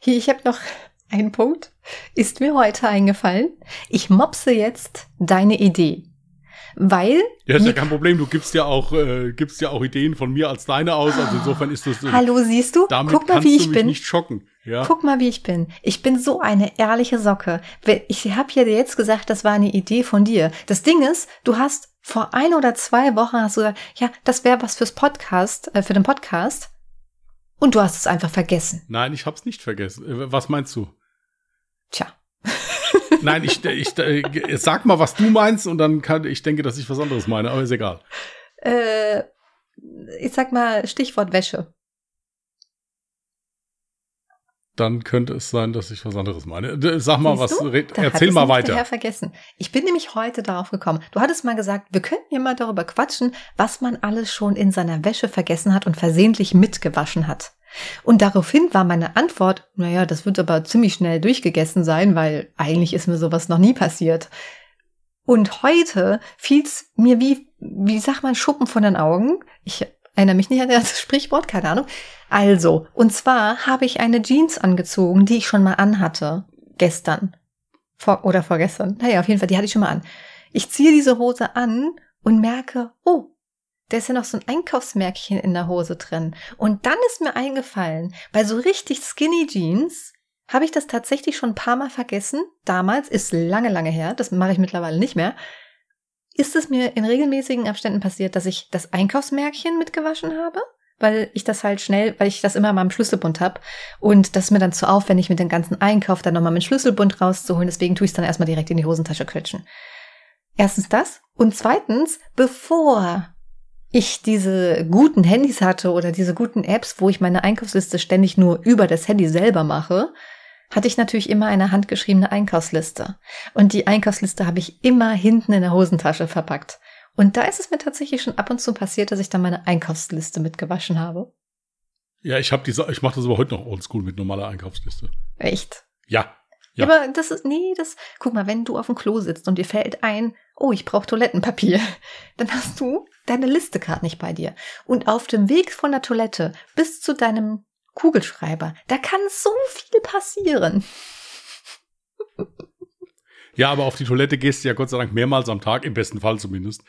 Hier, ich habe noch einen Punkt. Ist mir heute eingefallen. Ich mopse jetzt deine Idee. Weil. Ja, ist ja kein Problem. Du gibst ja auch, äh, gibst ja auch Ideen von mir als deine aus. Also insofern ist das. äh, Hallo, siehst du? Damit Guck mal, kannst wie du ich mich bin. nicht schocken. Ja. Guck mal, wie ich bin. Ich bin so eine ehrliche Socke. Ich habe ja dir jetzt gesagt, das war eine Idee von dir. Das Ding ist, du hast vor ein oder zwei Wochen hast du gesagt, ja, das wäre was fürs Podcast, äh, für den Podcast. Und du hast es einfach vergessen. Nein, ich hab's nicht vergessen. Äh, Was meinst du? Tja. Nein, ich, ich, äh, sag mal, was du meinst und dann kann ich denke, dass ich was anderes meine, aber ist egal. äh, ich sag mal, Stichwort Wäsche. Dann könnte es sein, dass ich was anderes meine. Sag mal Siehst was, du? red, Da erzähl mal weiter. daher vergessen. Ich bin nämlich heute darauf gekommen. Du hattest mal gesagt, wir könnten ja mal darüber quatschen, was man alles schon in seiner Wäsche vergessen hat und versehentlich mitgewaschen hat. Und daraufhin war meine Antwort, naja, das wird aber ziemlich schnell durchgegessen sein, weil eigentlich ist mir sowas noch nie passiert. Und heute fiel's mir wie, wie sagt man, Schuppen von den Augen. Ich erinnere mich nicht an das Sprichwort, keine Ahnung. Also, und zwar habe ich eine Jeans angezogen, die ich schon mal anhatte. Gestern. Vor, oder vorgestern. Naja, auf jeden Fall, die hatte ich schon mal an. Ich ziehe diese Hose an und merke, oh, da ist ja noch so ein Einkaufsmärkchen in der Hose drin. Und dann ist mir eingefallen, bei so richtig skinny Jeans habe ich das tatsächlich schon ein paar Mal vergessen. Damals ist lange, lange her. Das mache ich mittlerweile nicht mehr. Ist es mir in regelmäßigen Abständen passiert, dass ich das Einkaufsmärkchen mitgewaschen habe? Weil ich das halt schnell, weil ich das immer mal im Schlüsselbund habe. Und das ist mir dann zu aufwendig, mit dem ganzen Einkauf dann nochmal mit Schlüsselbund rauszuholen. Deswegen tue ich es dann erstmal direkt in die Hosentasche quetschen. Erstens das. Und zweitens, bevor ich diese guten Handys hatte oder diese guten Apps, wo ich meine Einkaufsliste ständig nur über das Handy selber mache, hatte ich natürlich immer eine handgeschriebene Einkaufsliste. Und die Einkaufsliste habe ich immer hinten in der Hosentasche verpackt. Und da ist es mir tatsächlich schon ab und zu passiert, dass ich dann meine Einkaufsliste mitgewaschen habe. Ja, ich habe diese, ich mache das aber heute noch oldschool mit normaler Einkaufsliste. Echt. Ja. Ja. Aber das ist, nee, das, guck mal, wenn du auf dem Klo sitzt und dir fällt ein, oh, ich brauche Toilettenpapier, dann hast du deine Liste gerade nicht bei dir. Und auf dem Weg von der Toilette bis zu deinem Kugelschreiber, da kann so viel passieren. Ja, aber auf die Toilette gehst du ja Gott sei Dank mehrmals am Tag, im besten Fall zumindest.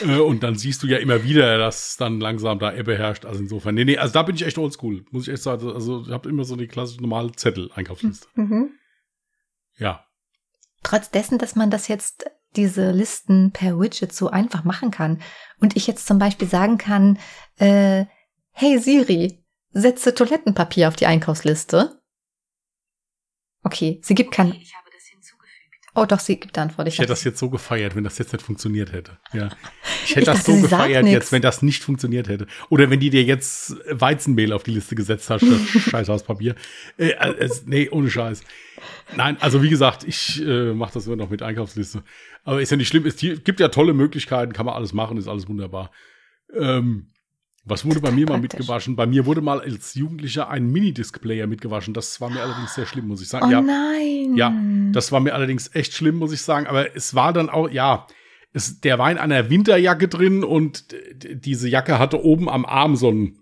Äh, und dann siehst du ja immer wieder, dass dann langsam da Ebbe herrscht. Also insofern, nee, nee, also da bin ich echt oldschool, muss ich echt sagen. Also ich habe immer so die klassische normale Zettel-Einkaufsliste. Mhm. Ja. Trotz dessen, dass man das jetzt, diese Listen per Widget so einfach machen kann. Und ich jetzt zum Beispiel sagen kann, äh, hey Siri, setze Toilettenpapier auf die Einkaufsliste. Okay, sie gibt kein, Ich habe das hinzugefügt. oh doch, sie gibt Antwort. Ich hätte das jetzt so gefeiert, wenn das jetzt nicht funktioniert hätte. Ja. Ich hätte Ich das dachte, so gefeiert jetzt, wenn das nicht funktioniert hätte. Oder wenn die dir jetzt Weizenmehl auf die Liste gesetzt hat, statt Scheißhauspapier. Äh, äh, es, nee, ohne Scheiß. Nein, also wie gesagt, ich äh, mache das immer noch mit Einkaufsliste. Aber ist ja nicht schlimm. Es gibt ja tolle Möglichkeiten, kann man alles machen, ist alles wunderbar. Ähm, was wurde bei mir mal praktisch. mitgewaschen? Bei mir wurde mal als Jugendlicher ein Minidisc-Player mitgewaschen. Das war mir allerdings sehr schlimm, muss ich sagen. Oh ja, nein. ja, das war mir allerdings echt schlimm, muss ich sagen. Aber es war dann auch, ja, es, der war in einer Winterjacke drin und diese Jacke hatte oben am Arm so, ein,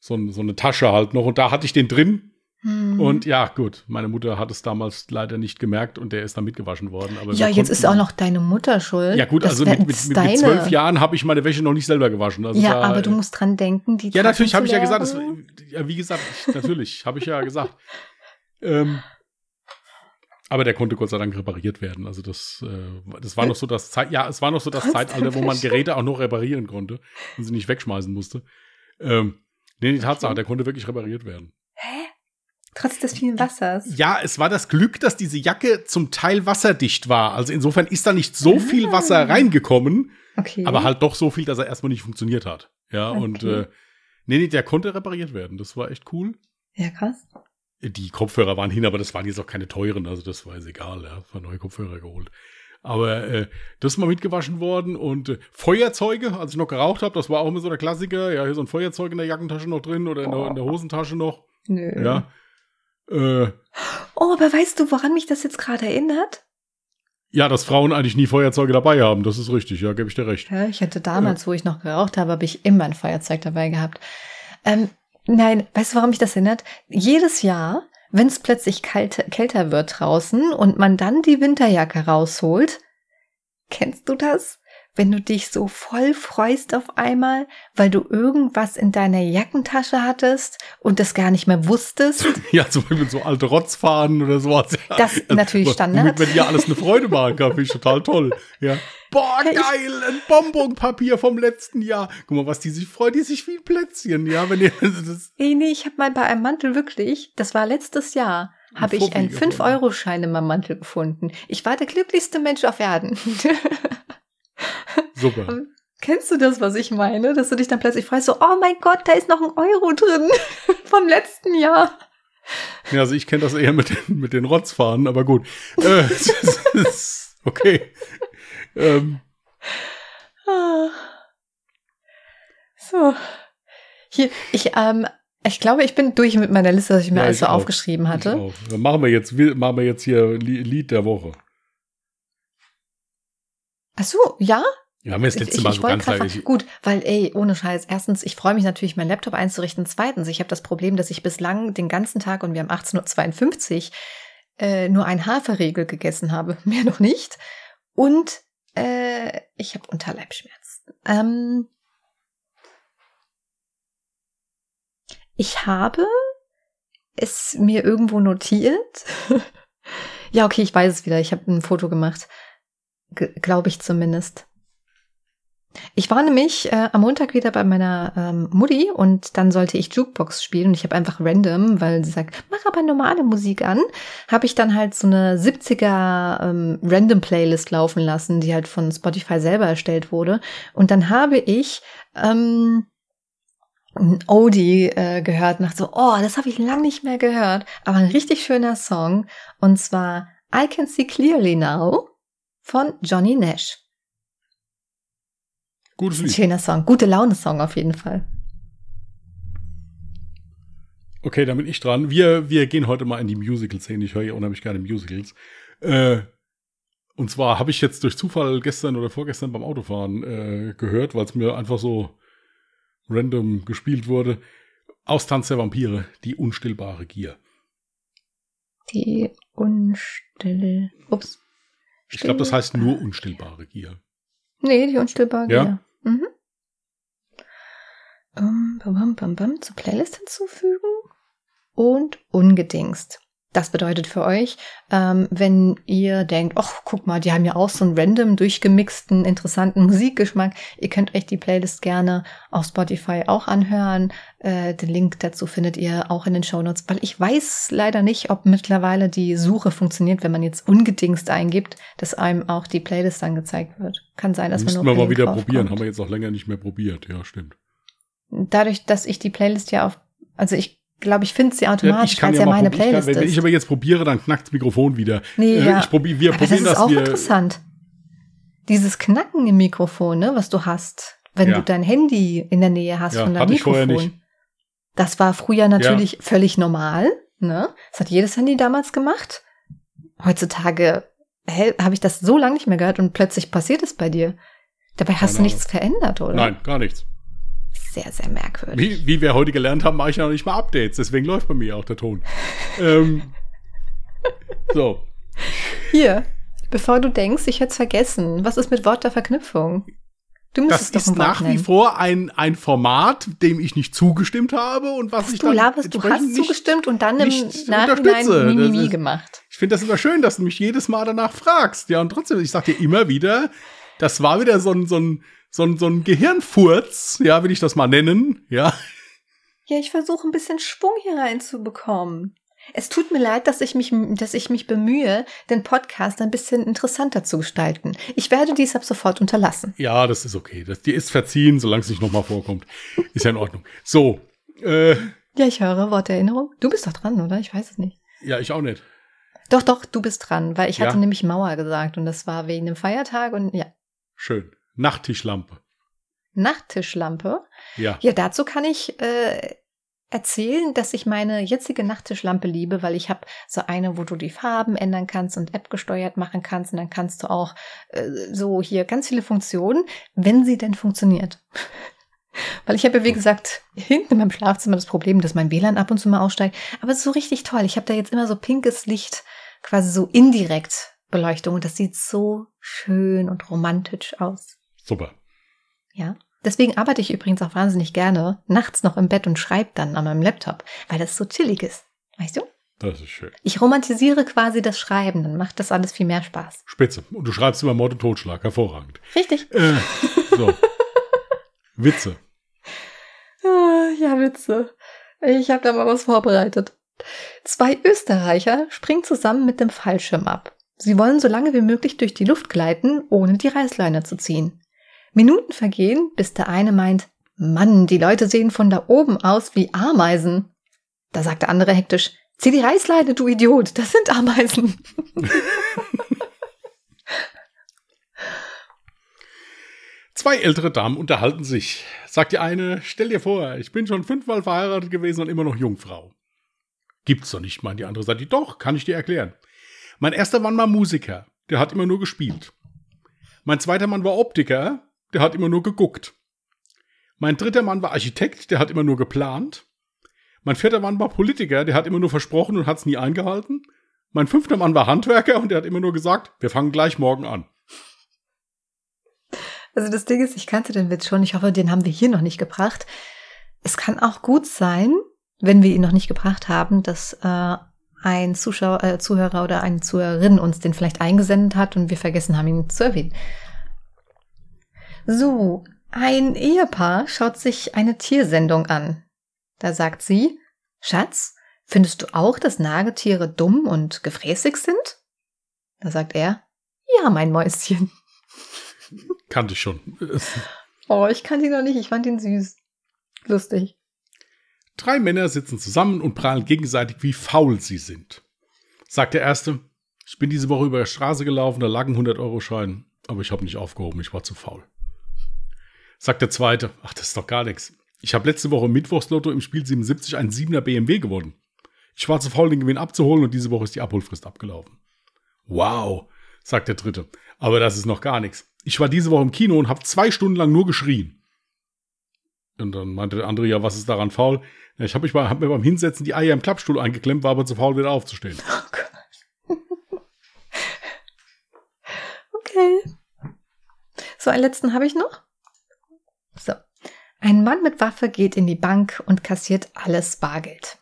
so, ein, so eine Tasche halt noch. Und da hatte ich den drin. Hm. Und ja, gut, meine Mutter hat es damals leider nicht gemerkt und der ist dann mitgewaschen worden. Aber ja, jetzt ist auch noch deine Mutter schuld. Ja, gut, also mit, mit, mit, mit zwölf Jahren habe ich meine Wäsche noch nicht selber gewaschen. Also Ja, da, aber du musst dran denken, die Ja, natürlich habe ich ja gesagt, das, ja, wie gesagt, ich, natürlich, habe ich ja gesagt. Ähm, aber der konnte Gott sei Dank repariert werden. Also das, äh, das war noch so das Zeit, ja, es war noch so das Zeitalter, wo man Geräte auch noch reparieren konnte und sie nicht wegschmeißen musste. Ähm, nee, die Tatsache, der konnte wirklich repariert werden. Trotz des vielen Wassers. Ja, es war das Glück, dass diese Jacke zum Teil wasserdicht war. Also insofern ist da nicht so viel Ah. Wasser reingekommen, Okay. aber halt doch so viel, dass er erstmal nicht funktioniert hat. Ja, und Okay. äh, nee, nee, der konnte repariert werden. Das war echt cool. Ja, krass. Die Kopfhörer waren hin, aber das waren jetzt auch keine teuren, also das war jetzt egal, ja. Waren neue Kopfhörer geholt. Aber äh, das ist mal mitgewaschen worden und äh, Feuerzeuge, als ich noch geraucht habe, das war auch immer so der Klassiker. Ja, hier so ein Feuerzeug in der Jackentasche noch drin oder in der, in der Hosentasche noch. Nö. Ja. Äh, Oh, aber weißt du, woran mich das jetzt gerade erinnert? ja, dass Frauen eigentlich nie Feuerzeuge dabei haben, das ist richtig, ja, gebe ich dir recht. Ja, ich hatte damals, wo ich noch geraucht habe, habe ich immer ein Feuerzeug dabei gehabt. Ähm, nein, weißt du, warum mich das erinnert? Jedes Jahr, wenn es plötzlich kalt, kälter wird draußen und man dann die Winterjacke rausholt, kennst du das? Wenn du dich so voll freust auf einmal, weil du irgendwas in deiner Jackentasche hattest und das gar nicht mehr wusstest. Ja, zum Beispiel so alte Rotzfahnen oder sowas. Ja. Das ist natürlich wo- Standard. Man ja alles eine Freude machen kann, finde ich total toll. Ja. Boah, Ja, geil, ein Bonbonpapier vom letzten Jahr. Guck mal, was die sich freuen, die sich wie ein Plätzchen, ja, wenn ihr das, Nee, nee, ich habe mal bei einem Mantel wirklich, das war letztes Jahr, habe ich einen Fuffi gefunden. 5-Euro-Schein in meinem Mantel gefunden. Ich war der glücklichste Mensch auf Erden. super. Kennst du das, was ich meine? Dass du dich dann plötzlich fragst, so, oh mein Gott, da ist noch ein Euro drin vom letzten Jahr. Ja, also ich kenne das eher mit den, mit den Rotzfahnen, aber gut. Äh, okay. Ähm. Ah. So. Hier, ich, ähm, ich glaube, ich bin durch mit meiner Liste, dass ich mir ja, alles so aufgeschrieben hatte. Dann machen wir jetzt, machen wir jetzt hier Lied der Woche. Ach so, ja? Ja, haben wir das letzte ich, Mal ich so ganz lange. Gut, weil, ey, ohne Scheiß. Erstens, ich freue mich natürlich, meinen Laptop einzurichten. Zweitens, ich habe das Problem, dass ich bislang den ganzen Tag und wir haben 18.52 Uhr äh, nur ein Haferregel gegessen habe. Mehr noch nicht. Und äh, ich habe Unterleibschmerzen. Ähm, ich habe es mir irgendwo notiert. ja, okay, ich weiß es wieder. Ich habe ein Foto gemacht. Glaube ich zumindest. Ich war nämlich äh, am Montag wieder bei meiner ähm, Mutti und dann sollte ich Jukebox spielen und ich habe einfach random, weil sie sagt, mach aber normale Musik an, habe ich dann halt so eine 70er ähm, Random Playlist laufen lassen, die halt von Spotify selber erstellt wurde und dann habe ich ähm, ein Oldie äh, gehört dachte so, oh, das habe ich lang nicht mehr gehört, aber ein richtig schöner Song und zwar I Can See Clearly Now von Johnny Nash. Gutes Lied. Schöner Song, gute Laune-Song auf jeden Fall. Okay, dann bin ich dran. Wir, wir gehen heute mal in die Musical-Szene. Ich höre ja unheimlich gerne Musicals. Äh, und zwar habe ich jetzt durch Zufall gestern oder vorgestern beim Autofahren äh, gehört, weil es mir einfach so random gespielt wurde. Aus Tanz der Vampire, die unstillbare Gier. Die unstill. Ups. Ich glaube, das heißt nur unstillbare Gier. Nee, die unstillbare ja? Gier. Mhm. Um, bam, bam, bam, zur Playlist hinzufügen und ungedingst. Das bedeutet für euch, ähm, wenn ihr denkt, ach, guck mal, die haben ja auch so einen random durchgemixten, interessanten Musikgeschmack. Ihr könnt euch die Playlist gerne auf Spotify auch anhören. Äh, den Link dazu findet ihr auch in den Show Notes, weil ich weiß leider nicht, ob mittlerweile die Suche funktioniert, wenn man jetzt ungedingst eingibt, dass einem auch die Playlist angezeigt wird. Kann sein, dass Müssten man nur wir mal wieder probieren. Haben wir jetzt auch länger nicht mehr probiert. Ja, stimmt. Dadurch, dass ich die Playlist ja auf, also ich glaube, ich finde sie automatisch, weil es ja, ja meine Playlist kann, wenn, wenn, ich aber jetzt probiere, dann knackt das Mikrofon wieder. Nee, äh, ja. ich probier, wir aber probieren das. Ist das auch wir, interessant. Dieses Knacken im Mikrofon, ne, was du hast, wenn ja. du dein Handy in der Nähe hast ja, von deinem Mikrofon. Das war früher natürlich völlig normal. Ne? Das hat jedes Handy damals gemacht. Heutzutage habe ich das so lange nicht mehr gehört und plötzlich passiert es bei dir. Dabei hast Keine du nichts verändert, oder? Nein, gar nichts sehr, sehr merkwürdig. Wie, wie wir heute gelernt haben, mache ich ja noch nicht mal Updates, deswegen läuft bei mir auch der Ton. ähm, so. Hier, bevor du denkst, ich hätte es vergessen. Was ist mit Wort der Verknüpfung? Du das ist nach wie vor ein, ein Format, dem ich nicht zugestimmt habe und was, was ich du dann laberst, du hast zugestimmt und dann im Nachhinein Mimimi gemacht. Ich finde das immer schön, dass du mich jedes Mal danach fragst. Ja, und trotzdem, ich sag dir immer wieder, das war wieder so ein, so ein, so ein, so ein Gehirnfurz, ja, will ich das mal nennen, ja. Ja, ich versuche ein bisschen Schwung hier reinzubekommen. Es tut mir leid, dass ich mich, dass ich mich bemühe, den Podcast ein bisschen interessanter zu gestalten. Ich werde dies ab sofort unterlassen. Ja, das ist okay. Das, dir ist verziehen, solange es nicht nochmal vorkommt. Ist ja in Ordnung. So. Äh, ja, ich höre Worterinnerung. Du bist doch dran, oder? Ich weiß es nicht. Ja, ich auch nicht. Doch, doch, du bist dran, weil ich ja. hatte nämlich Mauer gesagt und das war wegen dem Feiertag und ja. Schön. Nachttischlampe. Nachttischlampe? Ja. Ja, dazu kann ich äh, erzählen, dass ich meine jetzige Nachttischlampe liebe, weil ich habe so eine, wo du die Farben ändern kannst und App gesteuert machen kannst und dann kannst du auch äh, so hier ganz viele Funktionen, wenn sie denn funktioniert. Weil ich habe ja, wie gesagt, hinten in meinem Schlafzimmer das Problem, dass mein WLAN ab und zu mal aussteigt. Aber es ist so richtig toll. Ich habe da jetzt immer so pinkes Licht, quasi so indirekt Beleuchtung. Und das sieht so schön und romantisch aus. Super. Ja. Deswegen arbeite ich übrigens auch wahnsinnig gerne nachts noch im Bett und schreibe dann an meinem Laptop, weil das so chillig ist. Weißt du? Das ist schön. Ich romantisiere quasi das Schreiben, dann macht das alles viel mehr Spaß. Spitze. Und du schreibst immer Mord und Totschlag. Hervorragend. Richtig. Äh, so. Witze. Ah, ja, Witze. Ich habe da mal was vorbereitet. Zwei Österreicher springen zusammen mit dem Fallschirm ab. Sie wollen so lange wie möglich durch die Luft gleiten, ohne die Reißleine zu ziehen. Minuten vergehen, bis der eine meint, Mann, die Leute sehen von da oben aus wie Ameisen. Da sagt der andere hektisch, zieh die Reißleine, du Idiot, das sind Ameisen. Zwei ältere Damen unterhalten sich. Sagt die eine, stell dir vor, ich bin schon fünfmal verheiratet gewesen und immer noch Jungfrau. Gibt's doch nicht, meint die andere. Sagt die, doch, kann ich dir erklären. Mein erster Mann war Musiker, der hat immer nur gespielt. Mein zweiter Mann war Optiker, der hat immer nur geguckt. Mein dritter Mann war Architekt, der hat immer nur geplant. Mein vierter Mann war Politiker, der hat immer nur versprochen und hat's nie eingehalten. Mein fünfter Mann war Handwerker und der hat immer nur gesagt, wir fangen gleich morgen an. Also das Ding ist, ich kannte den Witz schon. Ich hoffe, den haben wir hier noch nicht gebracht. Es kann auch gut sein, wenn wir ihn noch nicht gebracht haben, dass äh, ein Zuschauer, äh, Zuhörer oder eine Zuhörerin uns den vielleicht eingesendet hat und wir vergessen haben, ihn zu erwähnen. So, ein Ehepaar schaut sich eine Tiersendung an. Da sagt sie, Schatz, findest du auch, dass Nagetiere dumm und gefräßig sind? Da sagt er, ja, mein Mäuschen. Kannte ich schon. oh, ich kannte ihn noch nicht. Ich fand ihn süß. Lustig. Drei Männer sitzen zusammen und prahlen gegenseitig, wie faul sie sind. Sagt der Erste, ich bin diese Woche über der Straße gelaufen, da lag ein 100-Euro-Schein, aber ich habe nicht aufgehoben, ich war zu faul. Sagt der Zweite, ach, das ist doch gar nichts. Ich habe letzte Woche im Mittwochslotto im Spiel 77 einen 7er BMW gewonnen. Ich war zu faul, den Gewinn abzuholen und diese Woche ist die Abholfrist abgelaufen. Wow, sagt der Dritte. Aber das ist noch gar nichts. Ich war diese Woche im Kino und habe zwei Stunden lang nur geschrien. Und dann meinte der andere, ja, was ist daran faul? Ja, ich habe hab mir beim Hinsetzen die Eier im Klappstuhl eingeklemmt, war aber zu faul, wieder aufzustehen. Oh okay. So, einen letzten habe ich noch. So. Ein Mann mit Waffe geht in die Bank und kassiert alles Bargeld.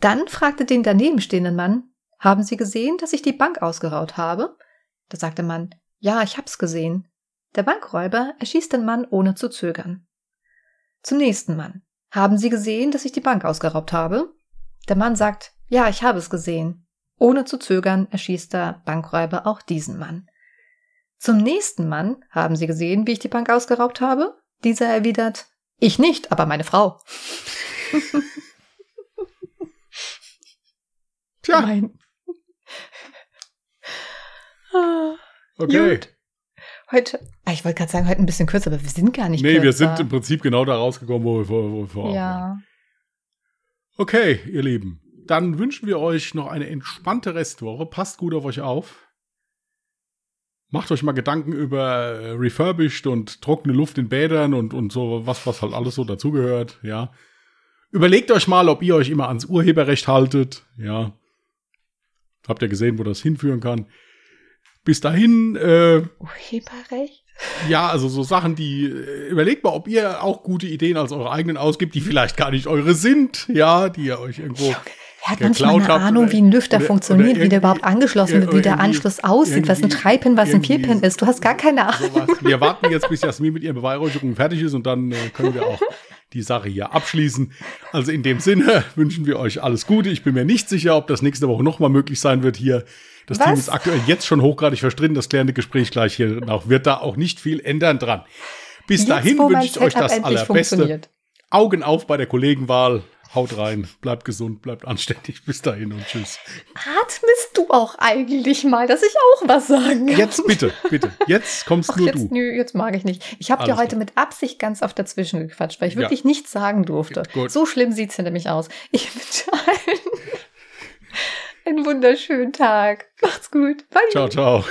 Dann fragte den daneben stehenden Mann, haben Sie gesehen, dass ich die Bank ausgeraut habe? Da sagte der Mann, ja, ich hab's gesehen. Der Bankräuber erschießt den Mann ohne zu zögern. Zum nächsten Mann. Haben Sie gesehen, dass ich die Bank ausgeraubt habe? Der Mann sagt, ja, ich habe es gesehen. Ohne zu zögern erschießt der Bankräuber auch diesen Mann. Zum nächsten Mann, haben Sie gesehen, wie ich die Bank ausgeraubt habe? Dieser erwidert, ich nicht, aber meine Frau. Tja. Nein. Ah. Okay. Gut. Heute, ah, ich wollte gerade sagen, heute ein bisschen kürzer, aber wir sind gar nicht Nee, kürzer. wir sind im Prinzip genau da rausgekommen, wo wir vor, wo wir vor Ja. Okay, ihr Lieben. Dann wünschen wir euch noch eine entspannte Restwoche. Passt gut auf euch auf. Macht euch mal Gedanken über äh, refurbished und trockene Luft in Bädern und, und so, was, was halt alles so dazugehört, ja. Überlegt euch mal, ob ihr euch immer ans Urheberrecht haltet, ja. Habt ihr gesehen, wo das hinführen kann? Bis dahin. Äh, Urheberrecht? Ja, also so Sachen, die äh, überlegt mal, ob ihr auch gute Ideen als eure eigenen ausgibt, die vielleicht gar nicht eure sind, ja, die ihr euch irgendwo. Er hat manchmal eine Ahnung, oder, wie ein Lüfter oder, funktioniert, oder wie der überhaupt angeschlossen wird, wie der Anschluss aussieht, was ein Treibpin, was ein Vierpin ist. Du hast gar keine Ahnung. Sowas. Wir warten jetzt, bis Jasmin mit ihren Beweihräucherungen fertig ist und dann äh, können wir auch die Sache hier abschließen. Also in dem Sinne wünschen wir euch alles Gute. Ich bin mir nicht sicher, ob das nächste Woche nochmal möglich sein wird hier das Was? Team ist aktuell jetzt schon hochgradig verstritten. Das klärende Gespräch gleich hier noch wird da auch nicht viel ändern dran. Bis jetzt, dahin wünsche ich euch das Allerbeste. Augen auf bei der Kollegenwahl. Haut rein, bleibt gesund, bleibt anständig. Bis dahin und tschüss. Atmest du auch eigentlich mal, dass ich auch was sagen kann? Jetzt bitte, bitte. Jetzt kommst Ach, nur jetzt, du. Nö, jetzt mag ich nicht. Ich habe dir heute klar. mit Absicht ganz oft dazwischen gequatscht, weil ich wirklich ja. nichts sagen durfte. Gut. So schlimm sieht's hinter mich aus. Ich wünsche allen einen wunderschönen Tag. Macht's gut. Bye. Ciao, ciao.